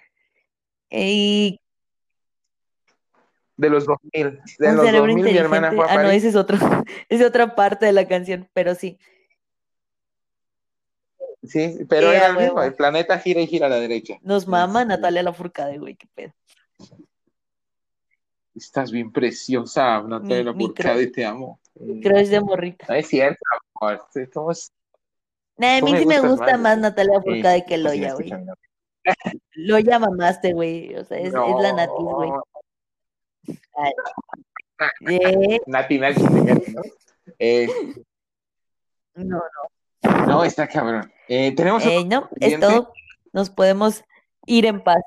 Speaker 2: Y
Speaker 4: De los 2000. De
Speaker 2: un
Speaker 4: los
Speaker 2: cerebro
Speaker 4: 2000 mi hermana fue a
Speaker 2: Ah, no, ese es otro, es otra parte de la canción, pero sí.
Speaker 4: Sí, pero
Speaker 2: Sí,
Speaker 4: era el mismo. El planeta gira y gira a la derecha.
Speaker 2: Nos mama
Speaker 4: Este,
Speaker 2: Natalia Lafourcade, güey, qué pedo.
Speaker 4: Estás bien preciosa, Natalia Lafourcade, te amo.
Speaker 2: Crush de morrita.
Speaker 4: No es cierto, amor. Sí,
Speaker 2: Nah, a mí sí me gusta
Speaker 4: más.
Speaker 2: Natalia
Speaker 4: Sí,
Speaker 2: Lafourcade que
Speaker 4: pues,
Speaker 2: Loya,
Speaker 4: sí,
Speaker 2: güey. Loya mamaste, güey. O sea, es, es la Natis, güey.
Speaker 4: No.
Speaker 2: Eh,
Speaker 4: Nati, ¿no? Eh,
Speaker 2: no,
Speaker 4: no, está cabrón. Eh, tenemos
Speaker 2: Eh, no, es todo. Nos podemos ir en paz.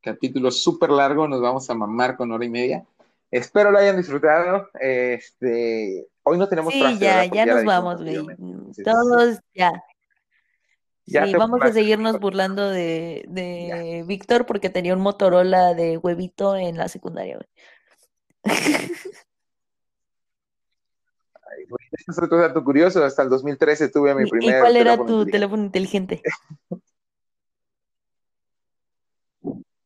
Speaker 4: Capítulo súper largo, nos vamos a mamar con hora y media. Espero lo hayan disfrutado. Este, hoy no tenemos
Speaker 2: Sí,
Speaker 4: frase,
Speaker 2: ya, ya
Speaker 4: la
Speaker 2: nos vamos, güey. Todos, ya.
Speaker 4: Ya
Speaker 2: Sí, vamos a seguirnos burlando de, de Víctor porque tenía un Motorola de huevito en la secundaria, güey.
Speaker 4: ay, güey, es otro dato curioso. Hasta el 2013 tuve mi
Speaker 2: ¿Y- ¿Y
Speaker 4: primer
Speaker 2: cuál era tu teléfono inteligente?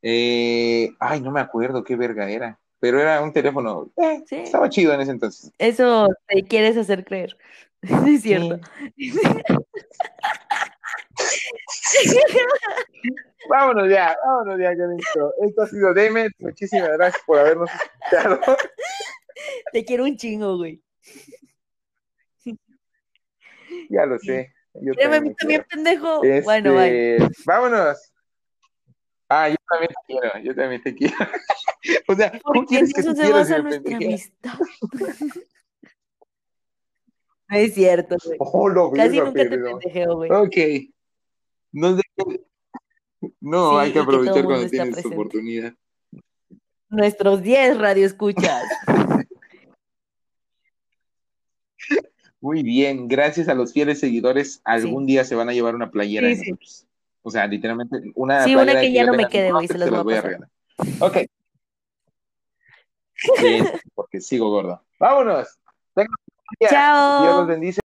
Speaker 4: Eh, ay, no me acuerdo qué verga era. Pero era un teléfono. eh,
Speaker 2: Sí.
Speaker 4: Estaba chido en ese entonces.
Speaker 2: Eso te quieres hacer creer. Es cierto.
Speaker 4: Vámonos ya, vámonos ya con esto. Esto ha sido Demet. Muchísimas gracias por habernos escuchado.
Speaker 2: Te quiero un chingo, güey.
Speaker 4: Ya lo sé. Yo
Speaker 2: Créeme, a mí
Speaker 4: me
Speaker 2: también,
Speaker 4: quiero.
Speaker 2: pendejo. Bueno, bye.
Speaker 4: Este, Vámonos. Ah, yo también te quiero, yo también te quiero. o sea, ¿cómo
Speaker 2: Porque
Speaker 4: quieres
Speaker 2: en
Speaker 4: que
Speaker 2: eso
Speaker 4: te
Speaker 2: se basa nuestra amistad. No es cierto, güey.
Speaker 4: Oh,
Speaker 2: Casi nunca te pendejeo, güey.
Speaker 4: Ok. No, no
Speaker 2: Sí,
Speaker 4: hay que aprovechar cuando tienes
Speaker 2: presente.
Speaker 4: oportunidad.
Speaker 2: Nuestros 10 radioescuchas.
Speaker 4: Muy bien, gracias a los fieles seguidores, algún día se van a llevar una playera
Speaker 2: Sí,
Speaker 4: de
Speaker 2: sí.
Speaker 4: O sea, literalmente, una
Speaker 2: Sí, una que ya no me quede, güey, se las voy a
Speaker 4: regalar. Ok. Bien, porque sigo gordo. Vámonos. Día. Dios los
Speaker 2: Chao.
Speaker 4: bendice.